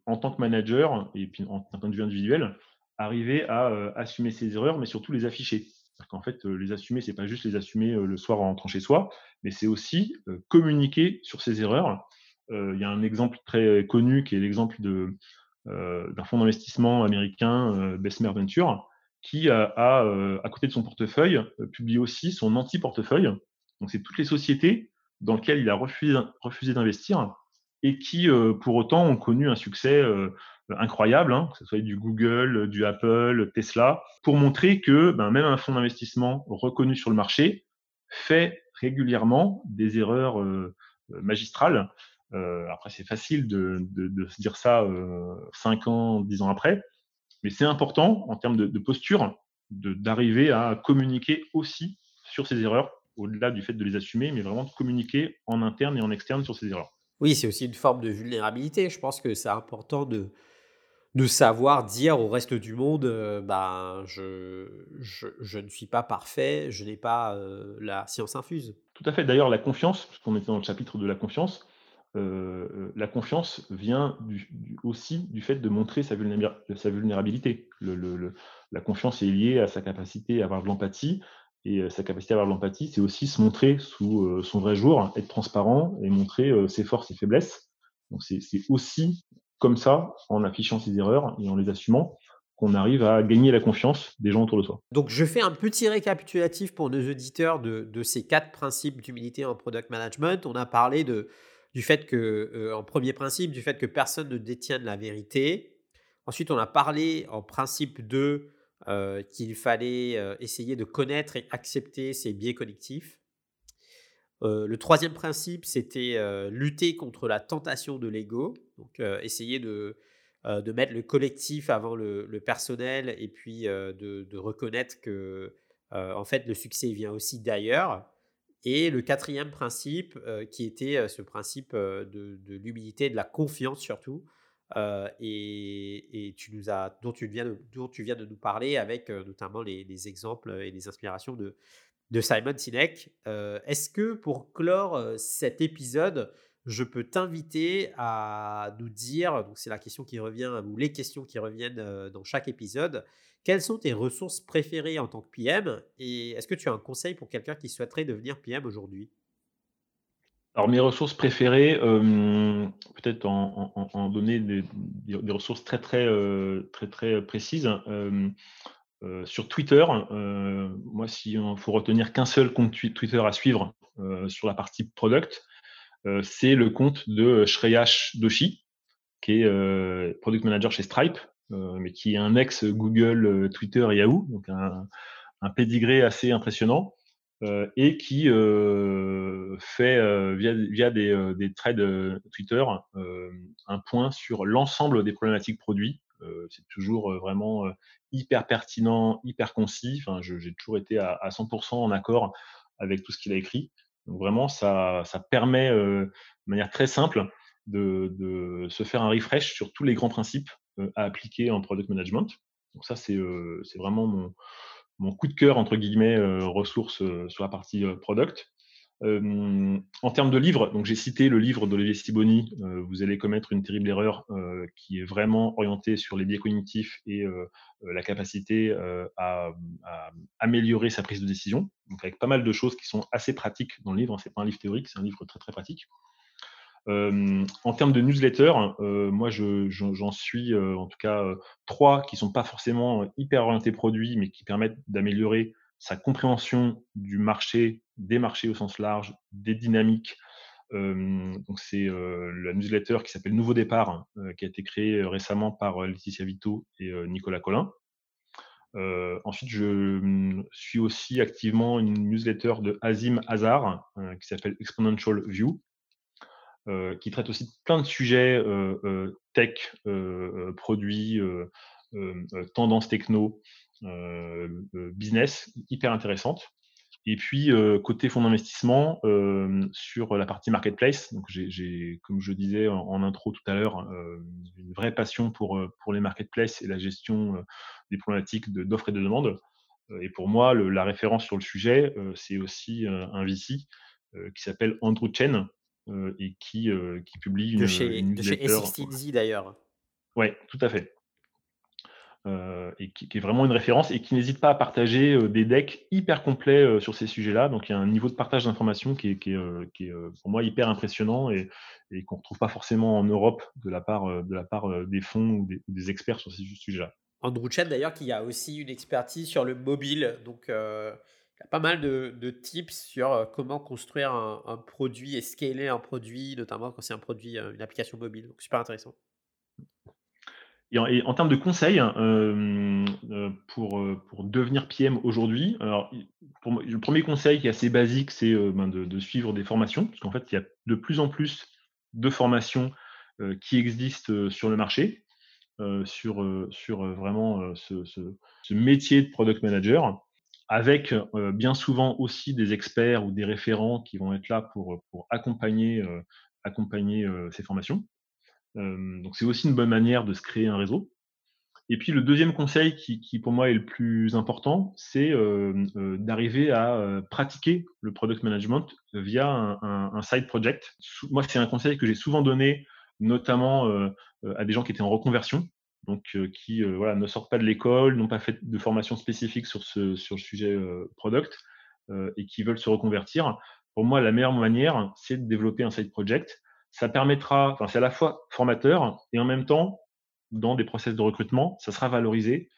A: en tant que manager, et puis en, en point de vue individuel, arriver à assumer ses erreurs, mais surtout les afficher. Qu'en fait, les assumer, c'est pas juste les assumer le soir en rentrant chez soi, mais c'est aussi communiquer sur ses erreurs. Il y a un exemple très connu qui est l'exemple d'un fonds d'investissement américain, Bessemer Venture, qui a, à côté de son portefeuille, publié aussi son anti-portefeuille. Donc, c'est toutes les sociétés dans lesquelles il a refusé, d'investir et qui, pour autant, ont connu un succès incroyable, hein, que ce soit du Google, du Apple, Tesla, pour montrer que ben, même un fonds d'investissement reconnu sur le marché fait régulièrement des erreurs magistrales. après, c'est facile de, se dire ça cinq ans, dix ans après, mais c'est important en termes de, posture d'arriver à communiquer aussi sur ces erreurs, au-delà du fait de les assumer, mais vraiment de communiquer en interne et en externe sur ces erreurs.
B: Oui, c'est aussi une forme de vulnérabilité. Je pense que c'est important de, de savoir dire au reste du monde, euh, ben, je, je, ne suis pas parfait, je n'ai pas euh, la science infuse.
A: Tout à fait. D'ailleurs, la confiance, puisqu'on était dans le chapitre de la confiance, euh, la confiance vient aussi du fait de montrer sa, vulnérabilité. la confiance est liée à sa capacité à avoir de l'empathie. Et sa capacité à avoir de l'empathie, c'est aussi se montrer sous son vrai jour, être transparent et montrer ses forces et faiblesses. Donc c'est aussi comme ça, en affichant ses erreurs et en les assumant, qu'on arrive à gagner la confiance des gens autour de soi.
B: Donc, je fais un petit récapitulatif pour nos auditeurs de, ces quatre principes d'humilité en product management. On a parlé du fait que, euh, en premier principe, du fait que personne ne détienne la vérité. Ensuite, on a parlé en principe 2 euh, qu'il fallait euh, essayer de connaître et accepter ses biais cognitifs. le troisième principe, c'était lutter contre la tentation de l'ego. Donc, essayer de, de mettre le collectif avant le, personnel et puis de, reconnaître que, en fait, le succès vient aussi d'ailleurs. Et le quatrième principe, qui était ce principe de, l'humilité, de la confiance surtout, et, nous as, dont, tu viens de, nous parler avec notamment les, exemples et les inspirations de, de Simon Sinek. Est-ce que pour clore cet épisode, je peux t'inviter à nous dire, donc c'est la question qui revient, ou les questions qui reviennent dans chaque épisode, quelles sont tes ressources préférées en tant que PM et est-ce que tu as un conseil pour quelqu'un qui souhaiterait devenir PM aujourd'hui?
A: Alors mes ressources préférées, peut-être en, donner des, ressources très très très très précises. sur Twitter, moi s'il faut retenir qu'un seul compte Twitter à suivre sur la partie product, euh, c'est le compte de Shreyash Doshi, qui est euh, product manager chez Stripe, euh, mais qui est un ex Google, Twitter et Yahoo, donc un, un pédigré assez impressionnant. Et qui fait via, des, des, trades Twitter un point sur l'ensemble des problématiques produits. c'est toujours vraiment hyper pertinent, hyper concis. Enfin, j'ai toujours été à, à 100% en accord avec tout ce qu'il a écrit. Donc vraiment, ça, ça permet euh, de manière très simple de, de, se faire un refresh sur tous les grands principes euh, à appliquer en product management. Donc ça, c'est euh, vraiment mon, mon, coup de cœur, entre guillemets, ressources sur la partie product en termes de livres, j'ai cité le livre d'Olivier Stiboni, Vous allez commettre une terrible erreur, qui est vraiment orienté sur les biais cognitifs et la capacité à, améliorer sa prise de décision. Donc avec pas mal de choses qui sont assez pratiques dans le livre. C'est pas un livre théorique, c'est un livre très très pratique. En termes de newsletter, moi j'en suis en tout cas trois qui sont pas forcément hyper orientés produits, mais qui permettent d'améliorer sa compréhension du marché, des marchés au sens large, des dynamiques. donc c'est la newsletter qui s'appelle Nouveau Départ, qui a été créée récemment par Laetitia Vito et Nicolas Collin. ensuite, je mmh, suis aussi activement une newsletter de Azim Hazar qui s'appelle Exponential View, qui traite aussi de plein de sujets tech, produits, tendances techno, euh, euh, business hyper intéressante. Et puis, euh, côté fonds d'investissement, sur la partie marketplace, donc j'ai, comme je disais en, intro tout à l'heure, une vraie passion pour, pour les marketplaces et la gestion des problématiques d'offres et de demandes. et pour moi, la référence sur le sujet, c'est aussi un VC qui s'appelle Andrew Chen et qui, qui publie
B: une, de chez, De chez A16Z d'ailleurs.
A: Oui, tout à fait. Euh, et qui, est vraiment une référence et qui n'hésite pas à partager euh, des decks hyper complets euh, sur ces sujets-là. Donc il y a un niveau de partage d'informations qui est, qui est, pour moi hyper impressionnant et, qu'on ne retrouve pas forcément en Europe de la part, de la part des fonds ou des, experts sur ces sujets-là.
B: Andrew Chen d'ailleurs qui a aussi une expertise sur le mobile. Donc y a pas mal de, tips sur comment construire un, produit et scaler un produit, notamment quand c'est un produit, une application mobile. Donc super intéressant.
A: Et en, termes de conseils euh, euh, pour, euh, pour devenir PM aujourd'hui, le premier conseil qui est assez basique, c'est ben, de, suivre des formations, parce qu'en fait, il y a de plus en plus de formations qui existent sur le marché, sur, sur vraiment ce, métier de product manager, avec bien souvent aussi des experts ou des référents qui vont être là pour, accompagner, accompagner ces formations donc c'est aussi une bonne manière de se créer un réseau. Et puis le deuxième conseil qui, pour moi est le plus important, c'est d'arriver à pratiquer le product management via un, side project. Moi, c'est un conseil que j'ai souvent donné, notamment à des gens qui étaient en reconversion, donc qui voilà, ne sortent pas de l'école, n'ont pas fait de formation spécifique sur, ce, sur le sujet product et qui veulent se reconvertir. Pour moi, la meilleure manière, c'est de développer un side project ça permettra, enfin, c'est à la fois formateur et en même temps, dans des process de recrutement, ça sera valorisé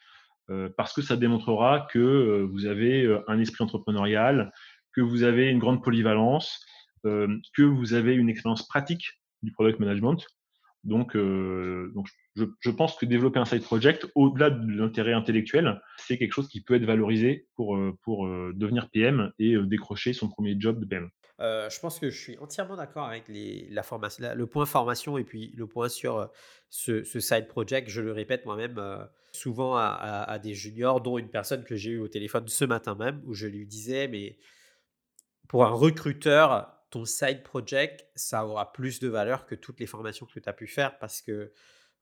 A: euh, parce que ça démontrera que euh, vous avez euh, un esprit entrepreneurial, que vous avez une grande polyvalence, que vous avez une expérience pratique du product management. Donc, donc je, pense que développer un side project, au-delà de l'intérêt intellectuel, c'est quelque chose qui peut être valorisé pour, pour devenir PM et décrocher son premier job de PM.
B: Euh, je pense que je suis entièrement d'accord avec la formation, le point formation et puis le point sur euh, ce, side project. Je le répète moi-même euh, souvent à, des juniors, dont une personne que j'ai eue au téléphone ce matin même, où je lui disais, mais pour un recruteur, ton side project, ça aura plus de valeur que toutes les formations que tu as pu faire parce que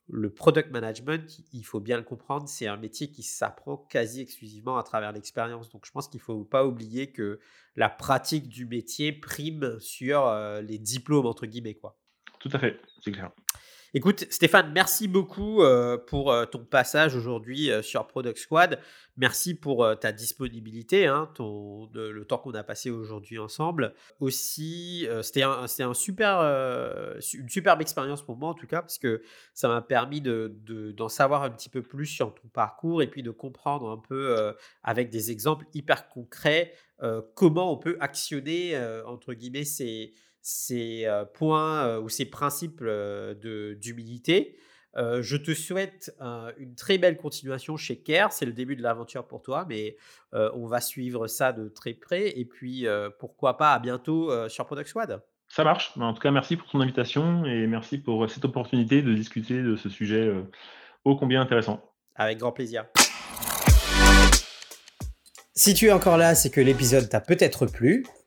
B: le product management, il faut bien le comprendre, c'est un métier qui s'apprend quasi exclusivement à travers l'expérience. Donc je pense qu'il ne faut pas oublier que la pratique du métier prime sur euh, les diplômes, entre guillemets. Quoi.
A: Tout à fait, c'est clair.
B: Écoute, Stéphane, merci beaucoup euh, pour euh, ton passage aujourd'hui euh, sur Product Squad. Merci pour ta disponibilité, hein, le temps qu'on a passé aujourd'hui ensemble. Aussi, c'était un, super, une superbe expérience pour moi en tout cas, parce que ça m'a permis d'en de, d'en savoir un petit peu plus sur ton parcours et puis de comprendre un peu avec des exemples hyper concrets comment on peut actionner, entre guillemets, ces ces points ou ces principes d'humilité. je te souhaite une très belle continuation chez Care. C'est le début de l'aventure pour toi, mais on va suivre ça de très près. Et puis, pourquoi pas à bientôt sur Product Squad.
A: Ça marche. En tout cas, merci pour ton invitation et merci pour cette opportunité de discuter de ce sujet ô combien intéressant.
B: Avec grand plaisir. Si tu es encore là, c'est que l'épisode t'a peut-être plu.